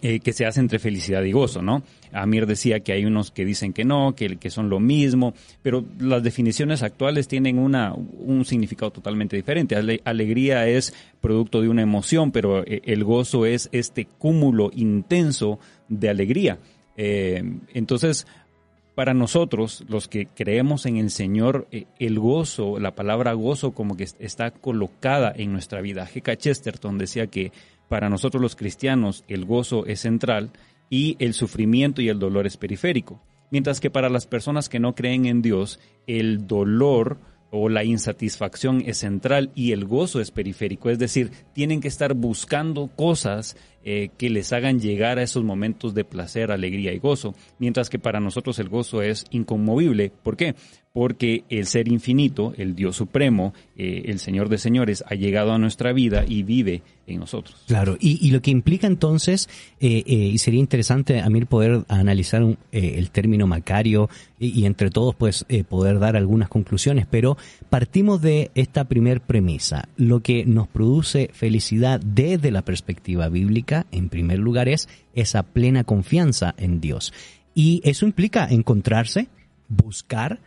eh, que se hace entre felicidad y gozo, ¿no? Amir decía que hay unos que dicen que no, que, que son lo mismo, pero las definiciones actuales tienen una, un significado totalmente diferente. alegría es producto de una emoción, pero el gozo es este cúmulo intenso de alegría. Entonces, para nosotros, los que creemos en el Señor, el gozo, la palabra gozo como que está colocada en nuestra vida. G.K. Chesterton decía que para nosotros los cristianos el gozo es central y el sufrimiento y el dolor es periférico. Mientras que para las personas que no creen en Dios, el dolor o la insatisfacción es central y el gozo es periférico. Es decir, tienen que estar buscando cosas eh, que les hagan llegar a esos momentos de placer, alegría y gozo. Mientras que para nosotros el gozo es inconmovible. ¿Por qué? porque el ser infinito, el Dios supremo, eh, el Señor de señores, ha llegado a nuestra vida y vive en nosotros. Claro, y, lo que implica entonces, eh, y sería interesante a mí poder analizar el término Macario y, entre todos pues poder dar algunas conclusiones, pero partimos de esta primer premisa. Lo que nos produce felicidad desde la perspectiva bíblica, en primer lugar, es esa plena confianza en Dios. Y eso implica encontrarse, buscar,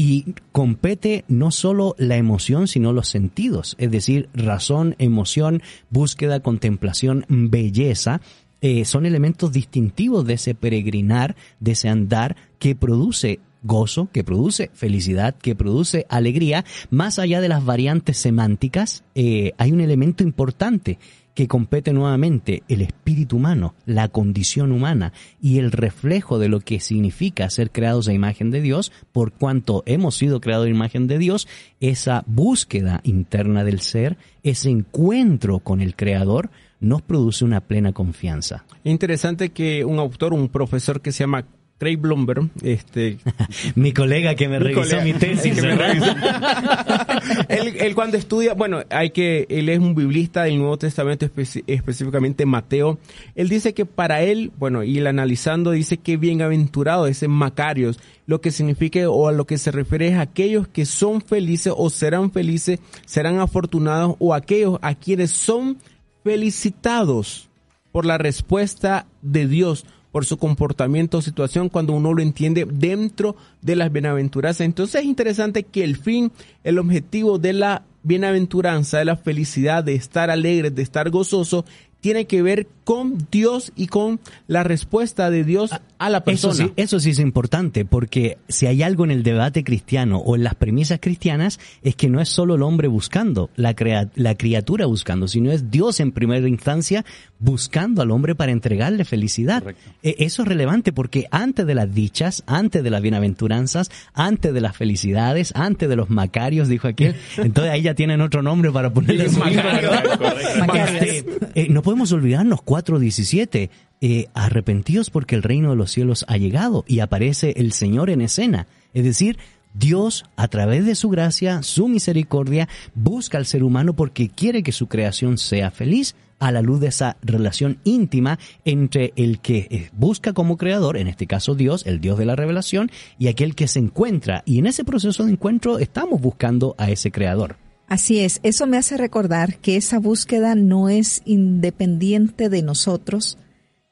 y compete no solo la emoción, sino los sentidos, es decir, razón, emoción, búsqueda, contemplación, belleza, eh, son elementos distintivos de ese peregrinar, de ese andar que produce gozo, que produce felicidad, que produce alegría, más allá de las variantes semánticas, eh, hay un elemento importante que compete nuevamente el espíritu humano, la condición humana y el reflejo de lo que significa ser creados a imagen de Dios, por cuanto hemos sido creados a imagen de Dios, esa búsqueda interna del ser, ese encuentro con el Creador, nos produce una plena confianza. Interesante que un autor, un profesor que se llama Craig Blomberg, este, mi colega que me revisó mi tesis, él, cuando estudia, bueno, hay que, él es un biblista del Nuevo Testamento, específicamente Mateo. Él dice que para él, bueno, y él analizando dice que bienaventurado ese Macarios, lo que significa o a lo que se refiere es aquellos que son felices o serán felices, serán afortunados o aquellos a quienes son felicitados por la respuesta de Dios por su comportamiento o situación cuando uno lo entiende dentro de las bienaventuranzas. Entonces es interesante que el fin, el objetivo de la bienaventuranza, de la felicidad, de estar alegre, de estar gozoso, tiene que ver con Dios y con la respuesta de Dios a la persona. Eso sí, eso sí es importante, porque si hay algo en el debate cristiano o en las premisas cristianas, es que no es solo el hombre buscando, la, la criatura buscando, sino es Dios en primera instancia buscando al hombre para entregarle felicidad. E, eso es relevante porque antes de las dichas, antes de las bienaventuranzas, antes de las felicidades, antes de los macarios, dijo aquel, entonces ahí ya tienen otro nombre para ponerle su este, eh, no podemos olvidarnos, 4.17, eh, arrepentidos porque el reino de los cielos ha llegado y aparece el Señor en escena. Es decir, Dios, a través de su gracia, su misericordia, busca al ser humano porque quiere que su creación sea feliz a la luz de esa relación íntima entre el que eh, busca como creador, en este caso Dios, el Dios de la revelación, y aquel que se encuentra. Y en ese proceso de encuentro estamos buscando a ese creador. Así es, eso me hace recordar que esa búsqueda no es independiente de nosotros,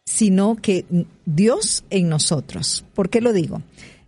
sino que Dios en nosotros. ¿Por qué lo digo?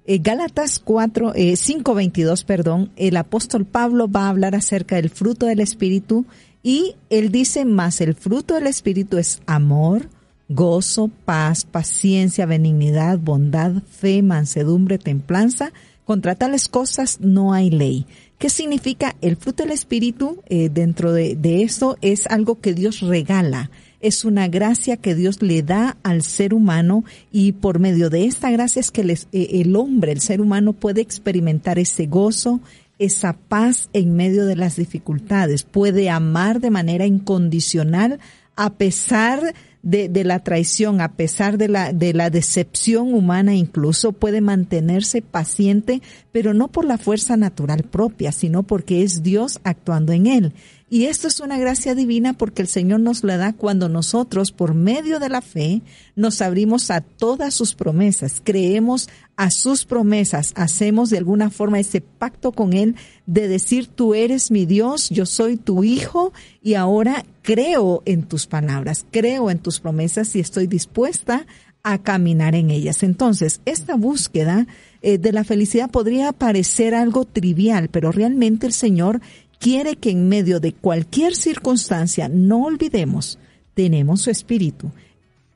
Eh, Gálatas 4, eh, 5.22, perdón, el apóstol Pablo va a hablar acerca del fruto del Espíritu y él dice más, el fruto del Espíritu es amor, gozo, paz, paciencia, benignidad, bondad, fe, mansedumbre, templanza. Contra tales cosas no hay ley. ¿Qué significa el fruto del Espíritu? Eh, dentro de, de, es algo que Dios regala. Es una gracia que Dios le da al ser humano y por medio de esta gracia es que les, eh, el hombre, el ser humano puede experimentar ese gozo, esa paz en medio de las dificultades. Puede amar de manera incondicional a pesar de, de, la traición, a pesar de la, de la decepción humana incluso, puede mantenerse paciente, pero no por la fuerza natural propia, sino porque es Dios actuando en él. Y esto es una gracia divina porque el Señor nos la da cuando nosotros, por medio de la fe, nos abrimos a todas sus promesas, creemos a sus promesas, hacemos de alguna forma ese pacto con Él de decir, tú eres mi Dios, yo soy tu hijo y ahora creo en tus palabras, creo en tus promesas y estoy dispuesta a caminar en ellas. Entonces, esta búsqueda eh, de la felicidad podría parecer algo trivial, pero realmente el Señor quiere que en medio de cualquier circunstancia no olvidemos, tenemos su espíritu.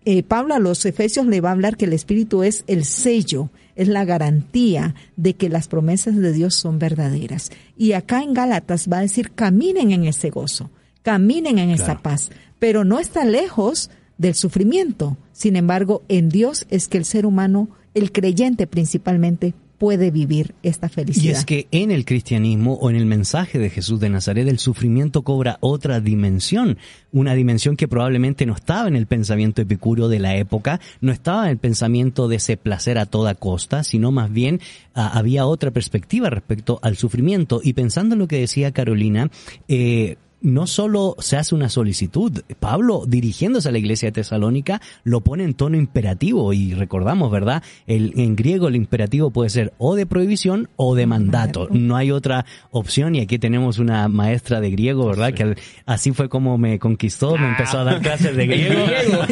Eh, Pablo a los Efesios le va a hablar que el espíritu es el sello, es la garantía de que las promesas de Dios son verdaderas. Y acá en Gálatas va a decir, caminen en ese gozo, caminen en esa paz, pero no está lejos del sufrimiento. Sin embargo, en Dios es que el ser humano, el creyente principalmente, puede vivir esta felicidad. Y es que en el cristianismo o en el mensaje de Jesús de Nazaret el sufrimiento cobra otra dimensión, una dimensión que probablemente no estaba en el pensamiento epicúreo de la época, no estaba en el pensamiento de ese placer a toda costa, sino más bien ah, había otra perspectiva respecto al sufrimiento. Y pensando en lo que decía Carolina, eh, no solo se hace una solicitud, Pablo dirigiéndose a la iglesia de Tesalónica lo pone en tono imperativo y recordamos, ¿verdad? El, en griego el imperativo puede ser o de prohibición o de mandato, no hay otra opción y aquí tenemos una maestra de griego, ¿verdad? Que así fue como me conquistó, me empezó a dar clases de griego,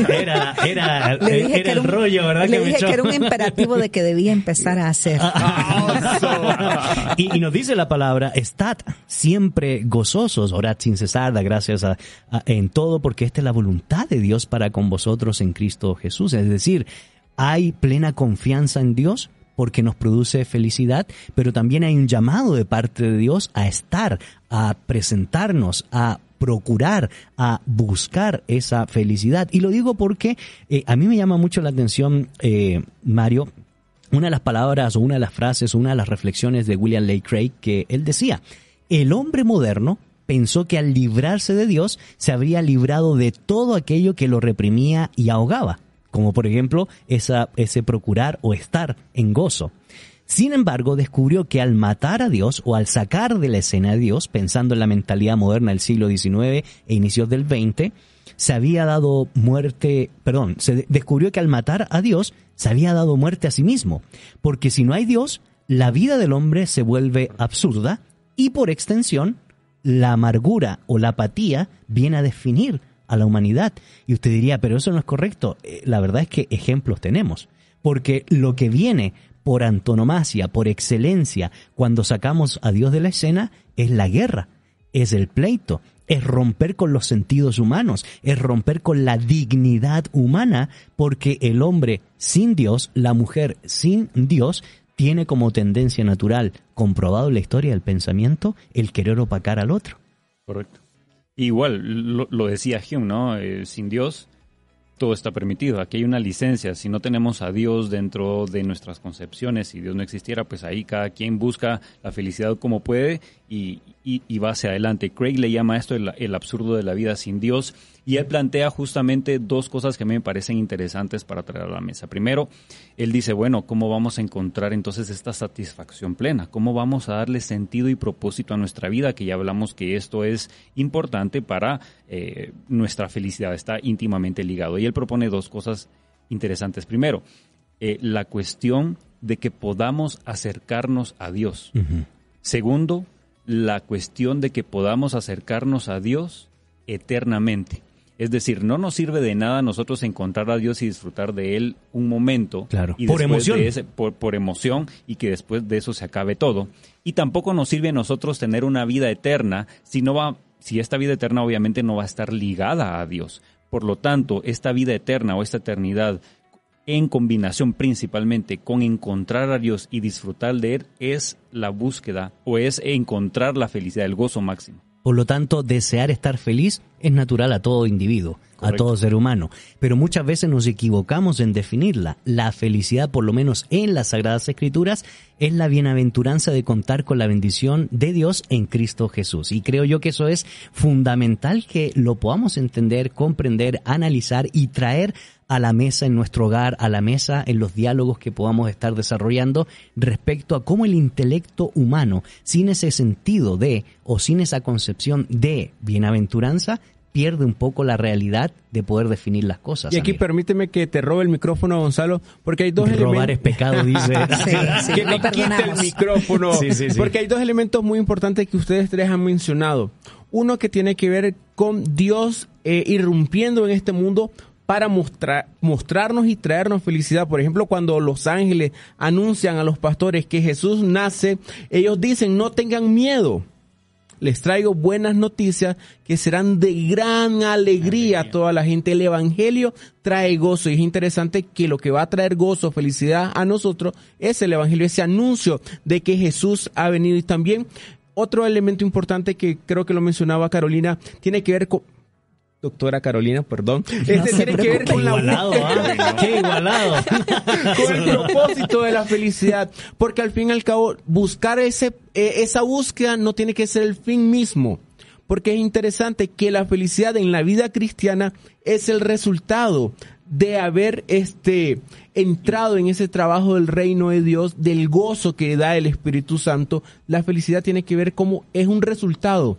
era, era, era el rollo, ¿verdad? Le dije que era un imperativo de que debía empezar a hacer. y, y, nos dice la palabra, estad siempre gozosos, orad sin cesar, da gracias a, en todo, porque esta es la voluntad de Dios para con vosotros en Cristo Jesús. Es decir, hay plena confianza en Dios porque nos produce felicidad, pero también hay un llamado de parte de Dios a estar, a presentarnos, a procurar, a buscar esa felicidad. Y lo digo porque eh, a mí me llama mucho la atención, eh, Mario, una de las palabras o una de las frases una de las reflexiones de William Lake Craig que él decía, el hombre moderno pensó que al librarse de Dios se habría librado de todo aquello que lo reprimía y ahogaba, como por ejemplo ese procurar o estar en gozo. Sin embargo, descubrió que al matar a Dios o al sacar de la escena a Dios, pensando en la mentalidad moderna del siglo XIX e inicios del XX, se había dado muerte, perdón, se descubrió que al matar a Dios se había dado muerte a sí mismo, porque si no hay Dios, la vida del hombre se vuelve absurda y por extensión la amargura o la apatía viene a definir a la humanidad. Y usted diría, pero eso no es correcto. Eh, la verdad es que ejemplos tenemos. Porque lo que viene por antonomasia, por excelencia, cuando sacamos a Dios de la escena, es la guerra, es el pleito, es romper con los sentidos humanos, es romper con la dignidad humana, porque el hombre sin Dios, la mujer sin Dios, tiene como tendencia natural, comprobado la historia del pensamiento, el querer opacar al otro. Correcto. Igual, lo, decía Hume, ¿no? Eh, sin Dios todo está permitido. Aquí hay una licencia. Si no tenemos a Dios dentro de nuestras concepciones, si Dios no existiera, pues ahí cada quien busca la felicidad como puede y, y, va hacia adelante. Craig le llama esto el, absurdo de la vida sin Dios y él plantea justamente dos cosas que a mí me parecen interesantes para traer a la mesa. Primero, él dice, bueno, ¿cómo vamos a encontrar entonces esta satisfacción plena? ¿Cómo vamos a darle sentido y propósito a nuestra vida? Que ya hablamos que esto es importante para eh, nuestra felicidad, está íntimamente ligado. Y él propone dos cosas interesantes. Primero, eh, la cuestión de que podamos acercarnos a Dios. Segundo, la cuestión de que podamos acercarnos a Dios eternamente. Es decir, no nos sirve de nada nosotros encontrar a Dios y disfrutar de Él un momento. Claro, y por emoción. por, emoción y que después de eso se acabe todo. Y tampoco nos sirve a nosotros tener una vida eterna si no va, si esta vida eterna obviamente no va a estar ligada a Dios. Por lo tanto, esta vida eterna o esta eternidad en combinación principalmente con encontrar a Dios y disfrutar de Él, es la búsqueda o es encontrar la felicidad, el gozo máximo. Por lo tanto, desear estar feliz es natural a todo individuo, a todo ser humano. Pero muchas veces nos equivocamos en definirla. La felicidad, por lo menos en las Sagradas Escrituras, es la bienaventuranza de contar con la bendición de Dios en Cristo Jesús. Y creo yo que eso es fundamental que lo podamos entender, comprender, analizar y traer a la mesa en nuestro hogar, a la mesa en los diálogos que podamos estar desarrollando respecto a cómo el intelecto humano, sin ese sentido de o sin esa concepción de bienaventuranza, pierde un poco la realidad de poder definir las cosas. Y aquí amigo. permíteme que te robe el micrófono, Gonzalo, porque hay dos Robar es elementos. pecado, dice. Sí, sí, que no me quite el micrófono. Sí, sí, sí. Porque hay dos elementos muy importantes que ustedes tres han mencionado. Uno que tiene que ver con Dios eh, irrumpiendo en este mundo para mostrar, mostrarnos y traernos felicidad. Por ejemplo, cuando los ángeles anuncian a los pastores que Jesús nace, ellos dicen, no tengan miedo. Les traigo buenas noticias que serán de gran alegría a toda la gente. El Evangelio trae gozo y es interesante que lo que va a traer gozo, felicidad a nosotros es el Evangelio, ese anuncio de que Jesús ha venido. Y también otro elemento importante que creo que lo mencionaba Carolina tiene que ver con... Doctora Carolina, perdón. Este tiene que ver con la Igualado, ¿ah? Qué igualado. con el propósito de la felicidad, porque al fin y al cabo buscar ese eh, esa búsqueda no tiene que ser el fin mismo, porque es interesante que la felicidad en la vida cristiana es el resultado de haber este entrado en ese trabajo del reino de Dios, del gozo que da el Espíritu Santo. La felicidad tiene que ver como es un resultado,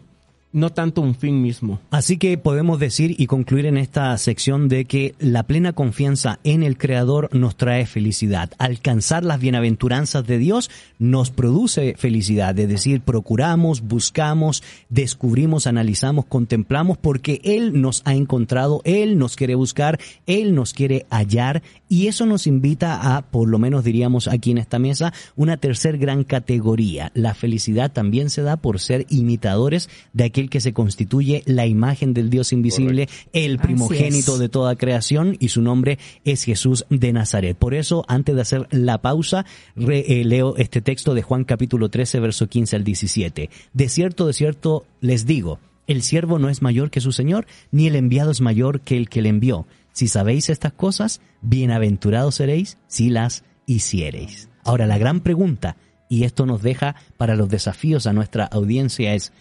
no tanto un fin mismo. Así que podemos decir y concluir en esta sección de que la plena confianza en el Creador nos trae felicidad. Alcanzar las bienaventuranzas de Dios nos produce felicidad, es decir, procuramos, buscamos, descubrimos, analizamos, contemplamos, porque Él nos ha encontrado, Él nos quiere buscar, Él nos quiere hallar y eso nos invita a, por lo menos diríamos aquí en esta mesa, una tercer gran categoría. La felicidad también se da por ser imitadores de aquel que se constituye la imagen del Dios invisible, el primogénito de toda creación y su nombre es Jesús de Nazaret. Por eso, antes de hacer la pausa, re- eh, leo este texto de Juan capítulo 13, verso 15 al 17. De cierto, de cierto, les digo, el siervo no es mayor que su Señor, ni el enviado es mayor que el que le envió. Si sabéis estas cosas, bienaventurados seréis si las hiciereis. Ahora, la gran pregunta, y esto nos deja para los desafíos a nuestra audiencia, es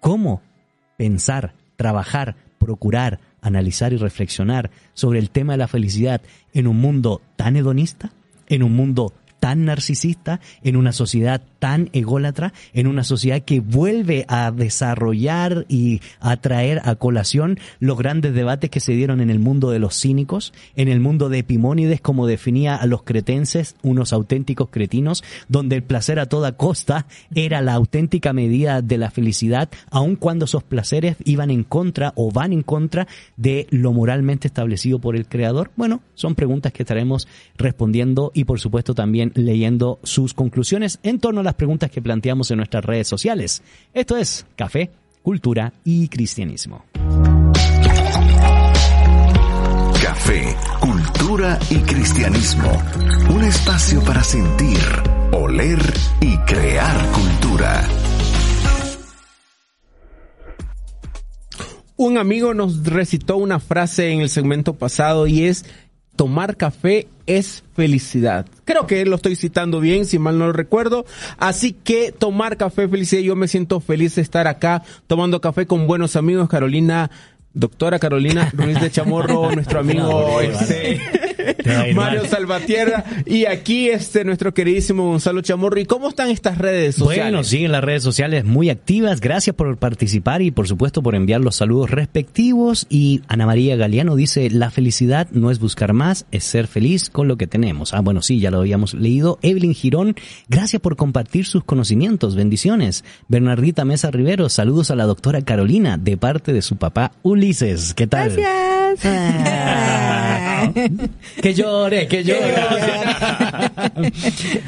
¿cómo pensar, trabajar, procurar, analizar y reflexionar sobre el tema de la felicidad en un mundo tan hedonista, en un mundo tan narcisista, en una sociedad tan ególatra, en una sociedad que vuelve a desarrollar y a traer a colación los grandes debates que se dieron en el mundo de los cínicos, en el mundo de Epimónides, como definía a los cretenses, unos auténticos cretinos, donde el placer a toda costa era la auténtica medida de la felicidad, aun cuando esos placeres iban en contra o van en contra de lo moralmente establecido por el Creador? Bueno, son preguntas que estaremos respondiendo y por supuesto también leyendo sus conclusiones en torno a las preguntas que planteamos en nuestras redes sociales. Esto es Café, Cultura y Cristianismo. Café, cultura y cristianismo. Un espacio para sentir, oler y crear cultura. Un amigo nos recitó una frase en el segmento pasado y es tomar café es felicidad. Creo que lo estoy citando bien, si mal no lo recuerdo. Así que tomar café es felicidad. Yo me siento feliz de estar acá tomando café con buenos amigos. Carolina, doctora Carolina Ruiz de Chamorro, nuestro amigo No, Mario mal. Salvatierra y aquí este nuestro queridísimo Gonzalo Chamorro. ¿Y cómo están estas redes sociales? Bueno, siguen las redes sociales muy activas. Gracias por participar y por supuesto por enviar los saludos respectivos. Y Ana María Galeano dice, la felicidad no es buscar más, es ser feliz con lo que tenemos. Ah, bueno, sí, ya lo habíamos leído. Evelyn Girón, gracias por compartir sus conocimientos. Bendiciones. Bernardita Mesa Rivero, saludos a la doctora Carolina de parte de su papá Ulises. ¿Qué tal? Gracias. Ah. que llore, que llore.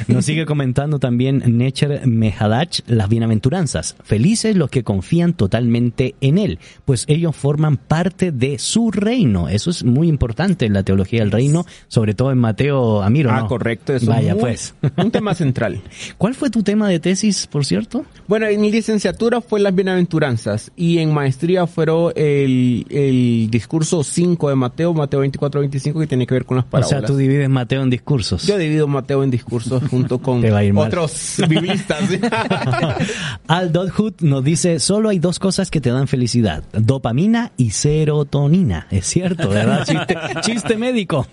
Nos sigue comentando también Necher Mehadach, las bienaventuranzas. Felices los que confían totalmente en Él, pues ellos forman parte de su reino. Eso es muy importante en la teología del reino, sobre todo en Mateo Amiro. Ah, correcto. Eso Vaya, muy- pues. Un tema central. ¿Cuál fue tu tema de tesis, por cierto? Bueno, en mi licenciatura fue las bienaventuranzas y en maestría fueron el, el discurso 5 de Mateo, Mateo 24-25, que tiene que ver con las O sea, tú divides Mateo en discursos. Yo divido Mateo en discursos junto con otros biblistas. Al Dodhood nos dice, solo hay dos cosas que te dan felicidad, dopamina y serotonina. Es cierto, ¿verdad? Chiste, chiste médico.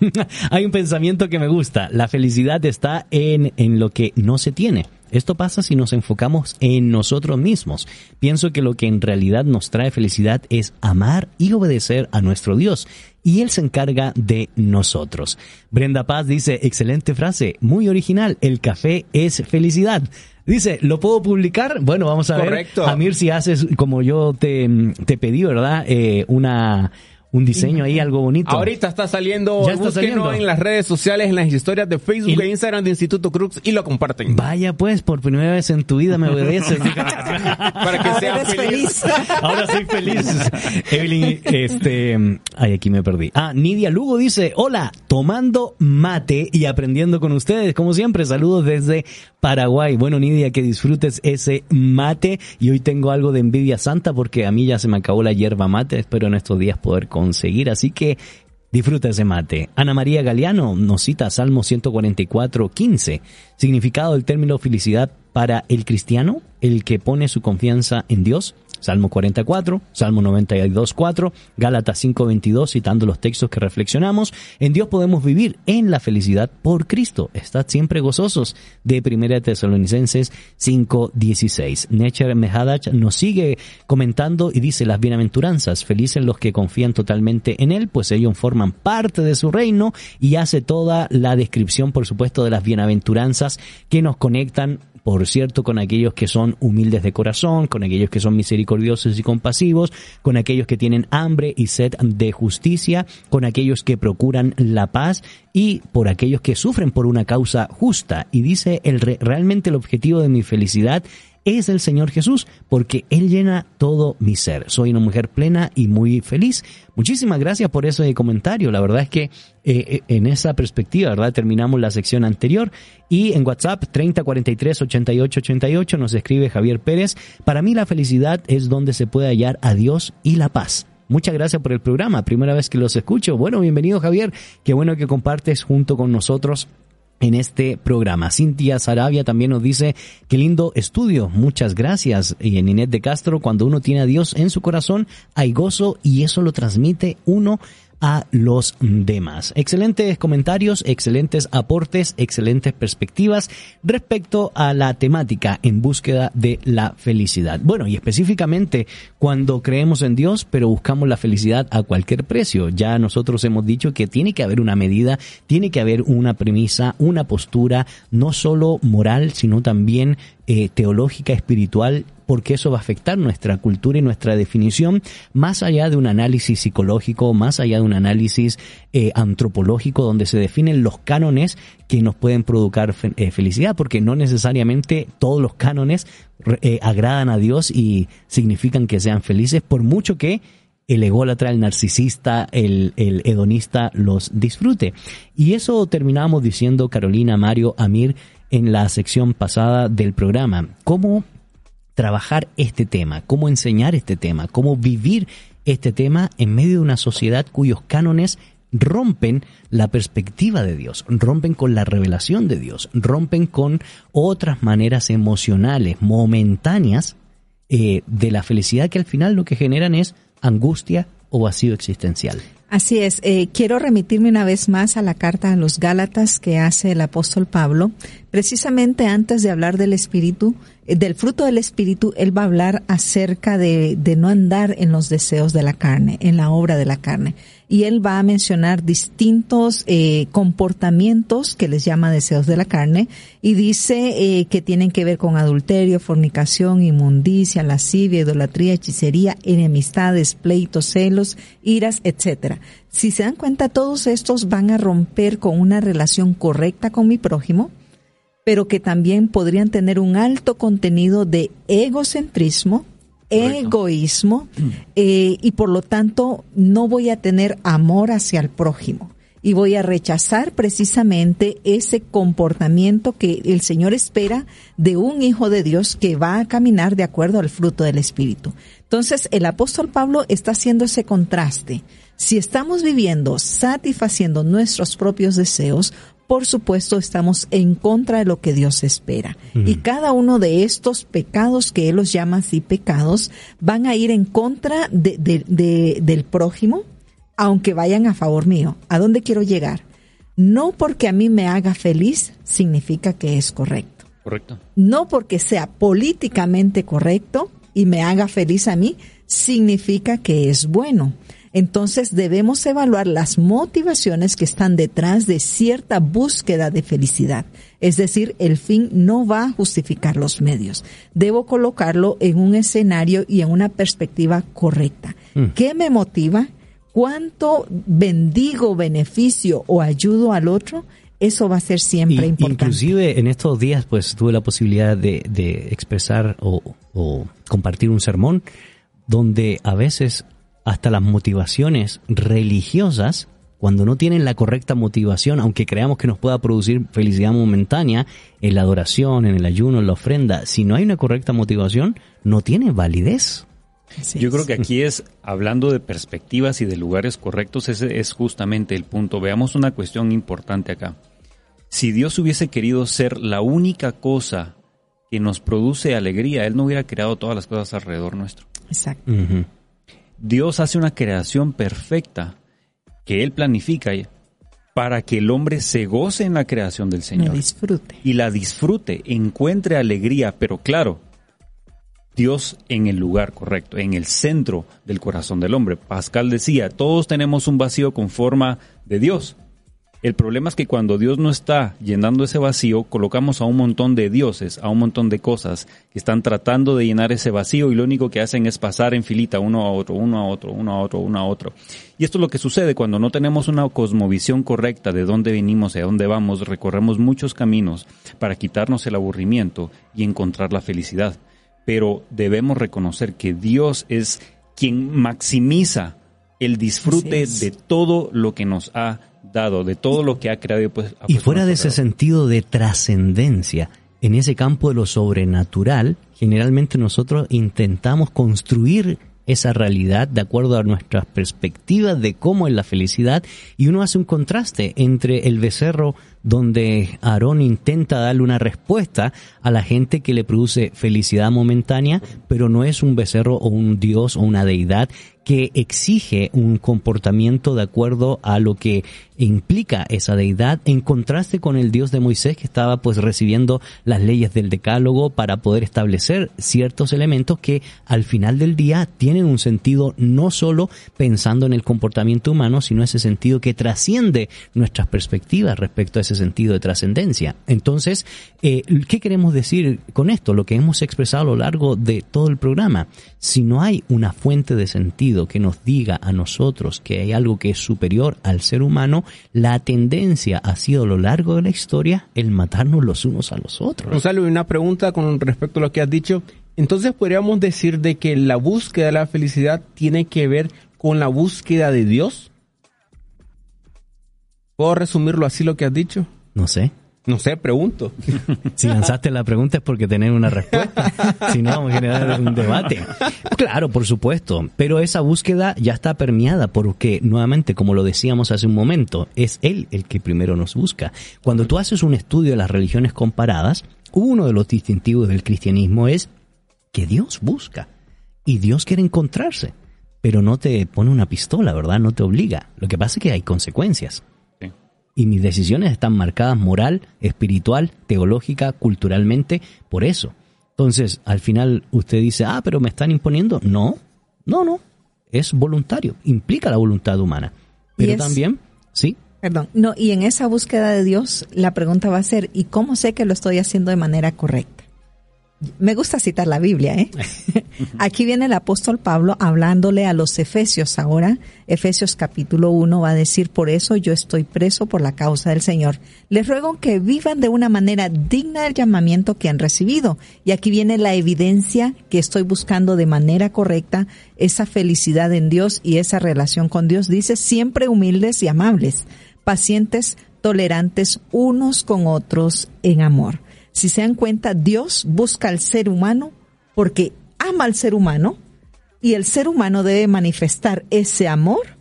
hay un pensamiento que me gusta, la felicidad está en, en lo que no se tiene. Esto pasa si nos enfocamos en nosotros mismos. Pienso que lo que en realidad nos trae felicidad es amar y obedecer a nuestro Dios. Y Él se encarga de nosotros. Brenda Paz dice, excelente frase, muy original, el café es felicidad. Dice, ¿lo puedo publicar? Bueno, vamos a ver. Correcto. Amir, si haces como yo te, te pedí, ¿verdad? Eh, una, un diseño ahí, algo bonito. Ahorita está saliendo, Ya está saliendo. en las redes sociales, en las historias de Facebook Y- e Instagram de Instituto Crux y lo comparten. Vaya pues, por primera vez en tu vida me obedeces. Para que eres felices. feliz. Ahora soy feliz. Evelyn, este, ay, aquí me perdí. Ah, Nidia Lugo dice, hola, tomando mate y aprendiendo con ustedes, como siempre, saludos desde Paraguay. Bueno, Nidia, que disfrutes ese mate y hoy tengo algo de envidia santa porque a mí ya se me acabó la hierba mate, espero en estos días poder conseguir, así que Disfruta ese mate. Ana María Galeano nos cita Salmo 144, 15. Significado del término felicidad para el cristiano, el que pone su confianza en Dios. Salmo 44, Salmo 92, 4, Gálatas 5, 22, citando los textos que reflexionamos. En Dios podemos vivir en la felicidad por Cristo. Estad siempre gozosos. De 1 Tesalonicenses 5, 16. Necher Mehadach nos sigue comentando y dice las bienaventuranzas. Felices los que confían totalmente en Él, pues ellos forman parte de su reino y hace toda la descripción, por supuesto, de las bienaventuranzas que nos conectan por cierto, con aquellos que son humildes de corazón, con aquellos que son misericordiosos y compasivos, con aquellos que tienen hambre y sed de justicia, con aquellos que procuran la paz y por aquellos que sufren por una causa justa. Y dice, el re- realmente el objetivo de mi felicidad es el Señor Jesús, porque Él llena todo mi ser. Soy una mujer plena y muy feliz. Muchísimas gracias por ese comentario. La verdad es que eh, en esa perspectiva, ¿verdad? Terminamos la sección anterior y en WhatsApp 3043 88 88 nos escribe Javier Pérez. Para mí la felicidad es donde se puede hallar a Dios y la paz. Muchas gracias por el programa. Primera vez que los escucho. Bueno, bienvenido Javier. Qué bueno que compartes junto con nosotros en este programa. Cintia Sarabia también nos dice, qué lindo estudio, muchas gracias. Y en Inés de Castro, cuando uno tiene a Dios en su corazón, hay gozo y eso lo transmite uno a los demás. Excelentes comentarios, excelentes aportes, excelentes perspectivas respecto a la temática en búsqueda de la felicidad. Bueno, y específicamente cuando creemos en Dios, pero buscamos la felicidad a cualquier precio. Ya nosotros hemos dicho que tiene que haber una medida, tiene que haber una premisa, una postura, no solo moral, sino también eh, teológica, espiritual, porque eso va a afectar nuestra cultura y nuestra definición, más allá de un análisis psicológico, más allá de un análisis eh, antropológico, donde se definen los cánones que nos pueden provocar fe- eh, felicidad, porque no necesariamente todos los cánones eh, agradan a Dios y significan que sean felices, por mucho que el ególatra, el narcisista, el, el hedonista los disfrute. Y eso terminamos diciendo Carolina, Mario, Amir, en la sección pasada del programa. ¿Cómo trabajar este tema, cómo enseñar este tema, cómo vivir este tema en medio de una sociedad cuyos cánones rompen la perspectiva de Dios, rompen con la revelación de Dios, rompen con otras maneras emocionales, momentáneas, eh, de la felicidad que al final lo que generan es angustia o vacío existencial. Así es. Eh, quiero remitirme una vez más a la carta a los Gálatas que hace el apóstol Pablo. Precisamente antes de hablar del espíritu, eh, del fruto del espíritu, él va a hablar acerca de, de no andar en los deseos de la carne, en la obra de la carne. Y él va a mencionar distintos eh, comportamientos que les llama deseos de la carne y dice eh, que tienen que ver con adulterio, fornicación, inmundicia, lascivia, idolatría, hechicería, enemistades, pleitos, celos, iras, etcétera. Si se dan cuenta, todos estos van a romper con una relación correcta con mi prójimo, pero que también podrían tener un alto contenido de egocentrismo, egoísmo, eh, y por lo tanto no voy a tener amor hacia el prójimo y voy a rechazar precisamente ese comportamiento que el Señor espera de un hijo de Dios que va a caminar de acuerdo al fruto del Espíritu. Entonces, el apóstol Pablo está haciendo ese contraste. Si estamos viviendo satisfaciendo nuestros propios deseos, por supuesto estamos en contra de lo que Dios espera. Y cada uno de estos pecados que Él los llama así pecados van a ir en contra de, de, del prójimo, aunque vayan a favor mío. ¿A dónde quiero llegar? No porque a mí me haga feliz significa que es correcto. Correcto. No porque sea políticamente correcto y me haga feliz a mí significa que es bueno. Entonces debemos evaluar las motivaciones que están detrás de cierta búsqueda de felicidad. Es decir, el fin no va a justificar los medios. Debo colocarlo en un escenario y en una perspectiva correcta. Mm. ¿Qué me motiva? ¿Cuánto bendigo, beneficio o ayudo al otro? Eso va a ser siempre importante. Inclusive en estos días pues tuve la posibilidad de, expresar o, o compartir un sermón donde a veces hasta las motivaciones religiosas, cuando no tienen la correcta motivación, aunque creamos que nos pueda producir felicidad momentánea, en la adoración, en el ayuno, en la ofrenda, si no hay una correcta motivación, no tiene validez. Yo creo que aquí es, hablando de perspectivas y de lugares correctos, ese es justamente el punto. Veamos una cuestión importante acá. Si Dios hubiese querido ser la única cosa que nos produce alegría, Él no hubiera creado todas las cosas alrededor nuestro. Exacto. Dios hace una creación perfecta que Él planifica para que el hombre se goce en la creación del Señor. disfrute. Y la disfrute, encuentre alegría, pero claro, Dios en el lugar correcto, en el centro del corazón del hombre. Pascal decía, todos tenemos un vacío con forma de Dios. El problema es que cuando Dios no está llenando ese vacío, colocamos a un montón de dioses, a un montón de cosas que están tratando de llenar ese vacío y lo único que hacen es pasar en filita uno a otro, uno a otro, uno a otro, uno a otro. Y esto es lo que sucede cuando no tenemos una cosmovisión correcta de dónde venimos y a dónde vamos, recorremos muchos caminos para quitarnos el aburrimiento y encontrar la felicidad. Pero debemos reconocer que Dios es quien maximiza el disfrute de todo lo que nos ha dado, de todo lo que ha creado. Pues, y fuera de ese sentido de trascendencia, en ese campo de lo sobrenatural, generalmente nosotros intentamos construir esa realidad de acuerdo a nuestras perspectivas de cómo es la felicidad y uno hace un contraste entre el becerro donde Aarón intenta darle una respuesta a la gente que le produce felicidad momentánea, pero no es un becerro o un dios o una deidad que exige un comportamiento de acuerdo a lo que implica esa deidad en contraste con el Dios de Moisés que estaba pues recibiendo las leyes del decálogo para poder establecer ciertos elementos que al final del día tienen un sentido no solo pensando en el comportamiento humano, sino ese sentido que trasciende nuestras perspectivas respecto a ese sentido de trascendencia. Entonces, eh, ¿qué queremos decir con esto? Lo que hemos expresado a lo largo de todo el programa. Si no hay una fuente de sentido, que nos diga a nosotros que hay algo que es superior al ser humano, la tendencia ha sido a lo largo de la historia el matarnos los unos a los otros. Gonzalo, una pregunta con respecto a lo que has dicho. Entonces podríamos decir de que la búsqueda de la felicidad tiene que ver con la búsqueda de Dios. ¿Puedo resumirlo así lo que has dicho? No sé. No sé, pregunto. Si lanzaste la pregunta es porque tenés una respuesta. si no, vamos a generar un debate. Claro, por supuesto. Pero esa búsqueda ya está permeada porque, nuevamente, como lo decíamos hace un momento, es Él el que primero nos busca. Cuando tú haces un estudio de las religiones comparadas, uno de los distintivos del cristianismo es que Dios busca. Y Dios quiere encontrarse. Pero no te pone una pistola, ¿verdad? No te obliga. Lo que pasa es que hay consecuencias y mis decisiones están marcadas moral, espiritual, teológica, culturalmente, por eso. Entonces, al final usted dice, ah, pero me están imponiendo. No, no, no. Es voluntario, implica la voluntad humana. Pero también, sí. Perdón, no, y en esa búsqueda de Dios, la pregunta va a ser, ¿y cómo sé que lo estoy haciendo de manera correcta? Me gusta citar la Biblia, ¿eh? Aquí viene el apóstol Pablo hablándole a los Efesios ahora. Efesios capítulo 1 va a decir, por eso yo estoy preso por la causa del Señor. Les ruego que vivan de una manera digna del llamamiento que han recibido. Y aquí viene la evidencia que estoy buscando de manera correcta, esa felicidad en Dios y esa relación con Dios. Dice, siempre humildes y amables, pacientes, tolerantes unos con otros en amor si se dan cuenta, Dios busca al ser humano porque ama al ser humano y el ser humano debe manifestar ese amor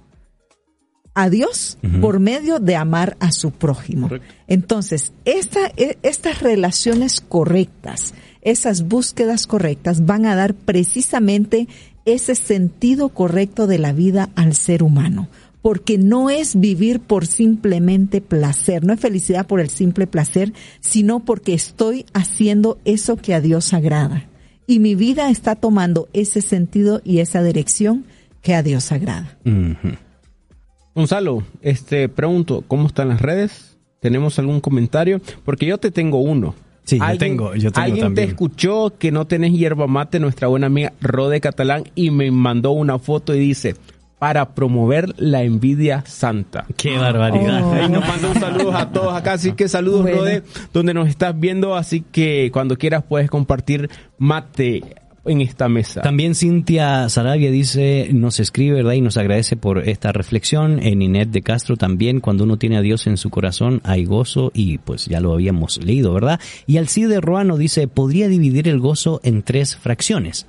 a Dios por medio de amar a su prójimo. Entonces, esta, e, estas relaciones correctas, esas búsquedas correctas van a dar precisamente ese sentido correcto de la vida al ser humano porque no es vivir por simplemente placer, no es felicidad por el simple placer, sino porque estoy haciendo eso que a Dios agrada. Y mi vida está tomando ese sentido y esa dirección que a Dios agrada. Gonzalo, este pregunto, ¿cómo están las redes? ¿Tenemos algún comentario? Porque yo te tengo uno. Sí, yo tengo, yo tengo ¿Alguien te escuchó que no tenés hierba mate, nuestra buena amiga Rode Catalán, y me mandó una foto y dice, para promover la envidia santa. ¡Qué barbaridad! Ahí nos manda un saludo a todos acá, así que saludos, Rode, donde nos estás viendo, así que cuando quieras puedes compartir mate en esta mesa. También Cintia Sarabia dice, nos escribe, ¿verdad? Y nos agradece por esta reflexión. En Inet de Castro también, cuando uno tiene a Dios en su corazón, hay gozo y pues ya lo habíamos leído, ¿verdad? Y Alcide Ruano dice, podría dividir el gozo en tres fracciones.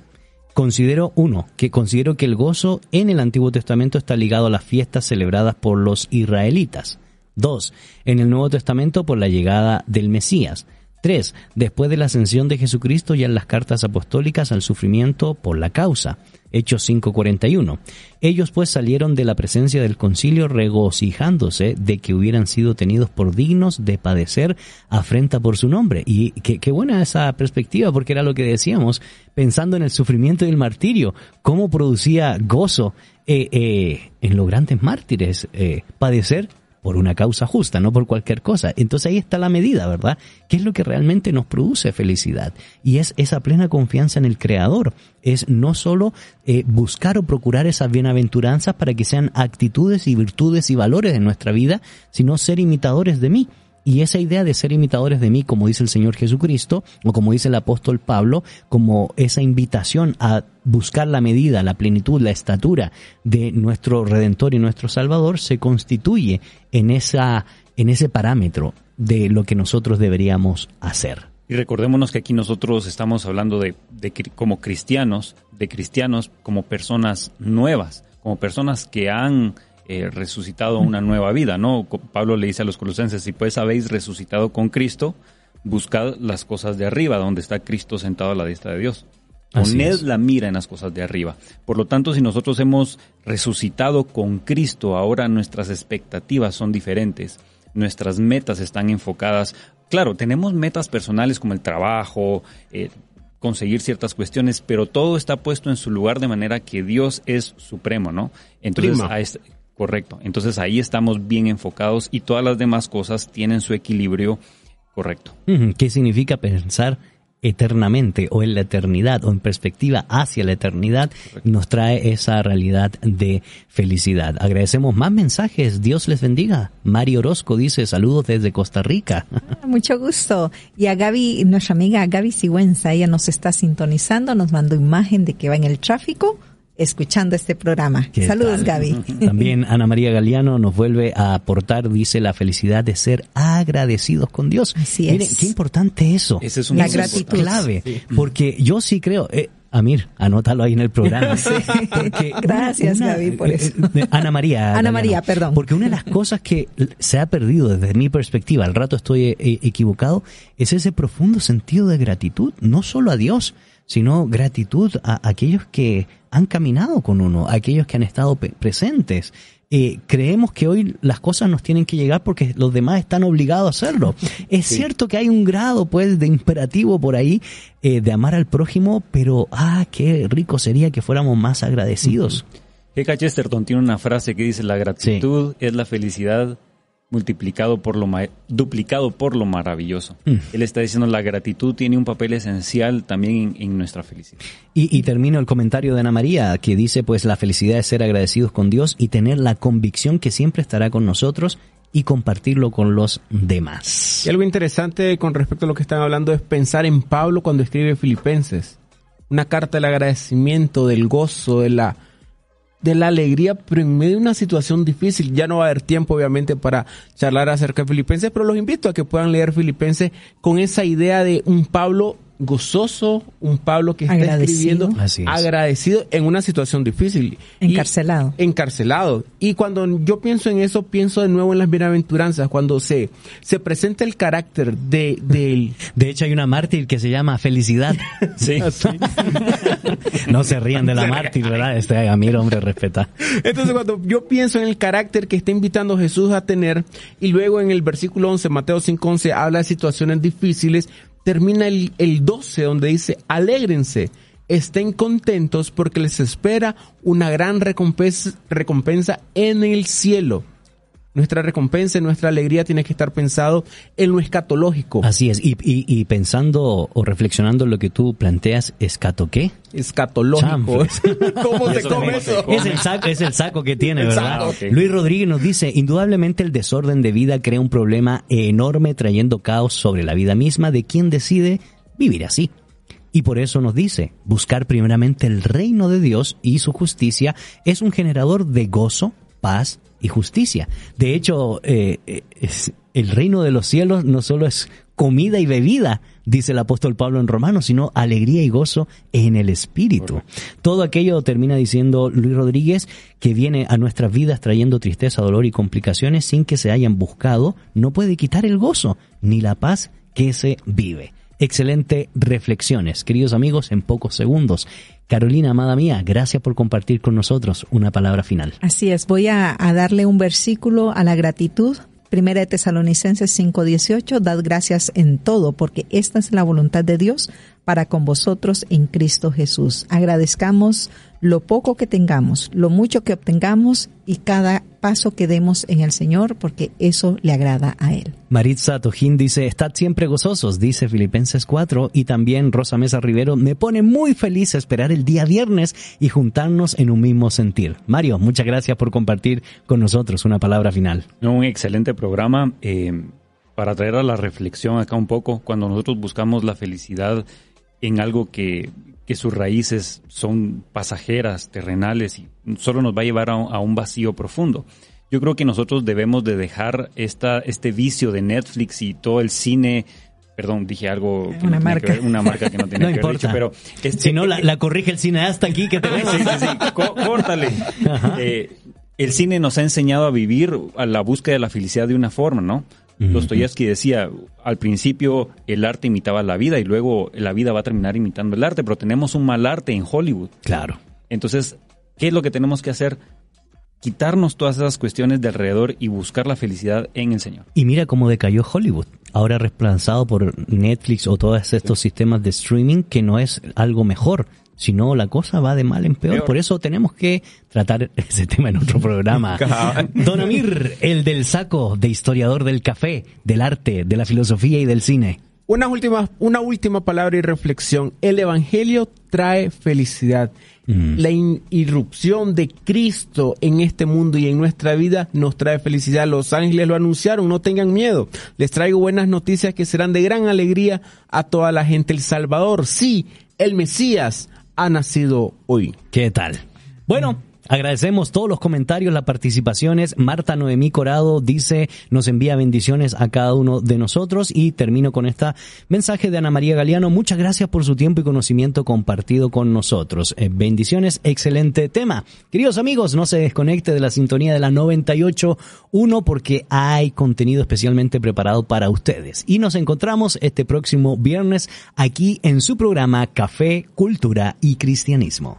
Considero, uno, que considero que el gozo en el Antiguo Testamento está ligado a las fiestas celebradas por los israelitas. Dos, en el Nuevo Testamento por la llegada del Mesías. 3. Después de la ascensión de Jesucristo y en las cartas apostólicas al sufrimiento por la causa. Hechos 5:41. Ellos pues salieron de la presencia del concilio regocijándose de que hubieran sido tenidos por dignos de padecer afrenta por su nombre. Y qué, buena esa perspectiva, porque era lo que decíamos, pensando en el sufrimiento y el martirio, cómo producía gozo eh, eh, en los grandes mártires, eh, padecer por una causa justa, no por cualquier cosa. Entonces ahí está la medida, ¿verdad? ¿Qué es lo que realmente nos produce felicidad? Y es esa plena confianza en el Creador. Es no solo eh, buscar o procurar esas bienaventuranzas para que sean actitudes y virtudes y valores de nuestra vida, sino ser imitadores de mí. Y esa idea de ser imitadores de mí, como dice el Señor Jesucristo, o como dice el apóstol Pablo, como esa invitación a buscar la medida, la plenitud, la estatura de nuestro Redentor y nuestro Salvador, se constituye en, esa, en ese parámetro de lo que nosotros deberíamos hacer. Y recordémonos que aquí nosotros estamos hablando de, de, como cristianos, de cristianos como personas nuevas, como personas que han eh, resucitado una nueva vida, ¿no? Pablo le dice a los colosenses, si pues habéis resucitado con Cristo, buscad las cosas de arriba, donde está Cristo sentado a la diestra de Dios. Poned la mira en las cosas de arriba. Por lo tanto, si nosotros hemos resucitado con Cristo, ahora nuestras expectativas son diferentes. Nuestras metas están enfocadas. Claro, tenemos metas personales como el trabajo, eh, conseguir ciertas cuestiones, pero todo está puesto en su lugar de manera que Dios es supremo, ¿no? Entonces, a este, Correcto. Entonces ahí estamos bien enfocados y todas las demás cosas tienen su equilibrio correcto. ¿Qué significa pensar eternamente o en la eternidad o en perspectiva hacia la eternidad nos trae esa realidad de felicidad. Agradecemos más mensajes. Dios les bendiga. Mario Orozco dice saludos desde Costa Rica. Ah, mucho gusto. Y a Gaby, nuestra amiga Gaby Sigüenza, ella nos está sintonizando, nos mandó imagen de que va en el tráfico escuchando este programa. Saludos, Gaby. También Ana María Galeano nos vuelve a aportar, dice, la felicidad de ser agradecidos con Dios. Así Miren, qué importante eso. Ese es un la gratitud. clave. Porque yo sí creo, eh, Amir, anótalo ahí en el programa. Gracias, Gaby, por eso. Eh, Ana María. Ana María, perdón. Porque una de las cosas que se ha perdido desde mi perspectiva, al rato estoy eh, equivocado, es ese profundo sentido de gratitud, no solo a Dios, sino gratitud a aquellos que han caminado con uno, a aquellos que han estado presentes. Eh, creemos que hoy las cosas nos tienen que llegar porque los demás están obligados a hacerlo. Es cierto que hay un grado pues de imperativo por ahí eh, de amar al prójimo, pero ah, qué rico sería que fuéramos más agradecidos. G.K. Chesterton tiene una frase que dice la gratitud es la felicidad multiplicado por lo ma- duplicado por lo maravilloso. Mm. Él está diciendo la gratitud tiene un papel esencial también en, en nuestra felicidad. Y, y termino el comentario de Ana María, que dice, pues la felicidad es ser agradecidos con Dios y tener la convicción que siempre estará con nosotros y compartirlo con los demás. Y algo interesante con respecto a lo que están hablando es pensar en Pablo cuando escribe Filipenses. Una carta del agradecimiento, del gozo, de la, de la alegría, pero en medio de una situación difícil. Ya no va a haber tiempo, obviamente, para charlar acerca de Filipenses, pero los invito a que puedan leer Filipenses con esa idea de un Pablo gozoso, un Pablo que está Agradecido. escribiendo Así es. agradecido en una situación difícil. Y- Encarcelado. encarcelado. Y cuando yo pienso en eso, pienso de nuevo en las bienaventuranzas, cuando se, se presenta el carácter de, del... De hecho, hay una mártir que se llama Felicidad. Sí. No se rían de la mártir, ¿verdad? Este, a mí, hombre, respeta. Entonces cuando yo pienso en el carácter que está invitando Jesús a tener, y luego en el versículo 11, Mateo 5.11, habla de situaciones difíciles, termina el, el 12 donde dice, alégrense, estén contentos porque les espera una gran recompensa, recompensa en el cielo. Nuestra recompensa, y nuestra alegría tiene que estar pensado en lo escatológico. Así es. Y, y, y pensando o reflexionando en lo que tú planteas, ¿escato qué? escatológico. ¿Cómo ¿Y se come eso? Es el saco, es el saco que tiene, El ¿verdad? saco. Luis Rodríguez nos dice, indudablemente el desorden de vida crea un problema enorme trayendo caos sobre la vida misma de quien decide vivir así. Y por eso nos dice, buscar primeramente el reino de Dios y su justicia es un generador de gozo, paz y justicia. De hecho, eh, es- el reino de los cielos no solo es comida y bebida, dice el apóstol Pablo en Romanos, sino alegría y gozo en el espíritu. Todo aquello termina diciendo Luis Rodríguez que viene a nuestras vidas trayendo tristeza, dolor y complicaciones sin que se hayan buscado, no puede quitar el gozo ni la paz que se vive. Excelente reflexiones, queridos amigos, en pocos segundos. Carolina, amada mía, gracias por compartir con nosotros una palabra final. Así es, voy a, darle un versículo a la gratitud. Primera de Tesalonicenses 5:18, dad gracias en todo, porque esta es la voluntad de Dios para con vosotros en Cristo Jesús. Agradezcamos lo poco que tengamos, lo mucho que obtengamos y cada paso que demos en el Señor, porque eso le agrada a Él. Maritza Tojín dice, estad siempre gozosos, dice Filipenses 4, y también Rosa Mesa Rivero, me pone muy feliz esperar el día viernes y juntarnos en un mismo sentir. Mario, muchas gracias por compartir con nosotros una palabra final. Un excelente programa eh, para traer a la reflexión acá un poco cuando nosotros buscamos la felicidad en algo que, que sus raíces son pasajeras, terrenales y solo nos va a llevar a, un- a un vacío profundo. Yo creo que nosotros debemos de dejar esta, este vicio de Netflix y todo el cine, perdón, dije algo que Una no marca. que ver, una marca que no tiene No que ver importa. dicho, pero este- si no, la, la corrige el cineasta aquí que te Sí, sí, sí. Có- Córtale. Eh, el cine nos ha enseñado a vivir a la búsqueda de la felicidad de una forma, ¿no? Dostoyevsky decía, al principio el arte imitaba la vida y luego la vida va a terminar imitando el arte, pero tenemos un mal arte en Hollywood. Claro. Entonces, ¿qué es lo que tenemos que hacer? Quitarnos todas esas cuestiones de alrededor y buscar la felicidad en el Señor. Y mira cómo decayó Hollywood, ahora reemplazado por Netflix o todos estos sistemas de streaming que no es algo mejor, sino la cosa va de mal en peor. Peor. Por eso tenemos que tratar ese tema en otro programa. Don Amir, el del saco de historiador del café, del arte, de la filosofía y del cine. Una última, una última palabra y reflexión. El Evangelio trae felicidad. La in- irrupción de Cristo en este mundo y en nuestra vida nos trae felicidad. Los ángeles lo anunciaron, no tengan miedo. Les traigo buenas noticias que serán de gran alegría a toda la gente. El Salvador, sí, el Mesías ha nacido hoy. ¿Qué tal? Bueno, agradecemos todos los comentarios, las participaciones. Marta Noemí Corado dice, nos envía bendiciones a cada uno de nosotros y termino con este mensaje de Ana María Galeano. Muchas gracias por su tiempo y conocimiento compartido con nosotros. Eh, bendiciones, excelente tema. Queridos amigos, no se desconecte de la sintonía de la 98.1 porque hay contenido especialmente preparado para ustedes. Y nos encontramos este próximo viernes aquí en su programa Café, Cultura y Cristianismo.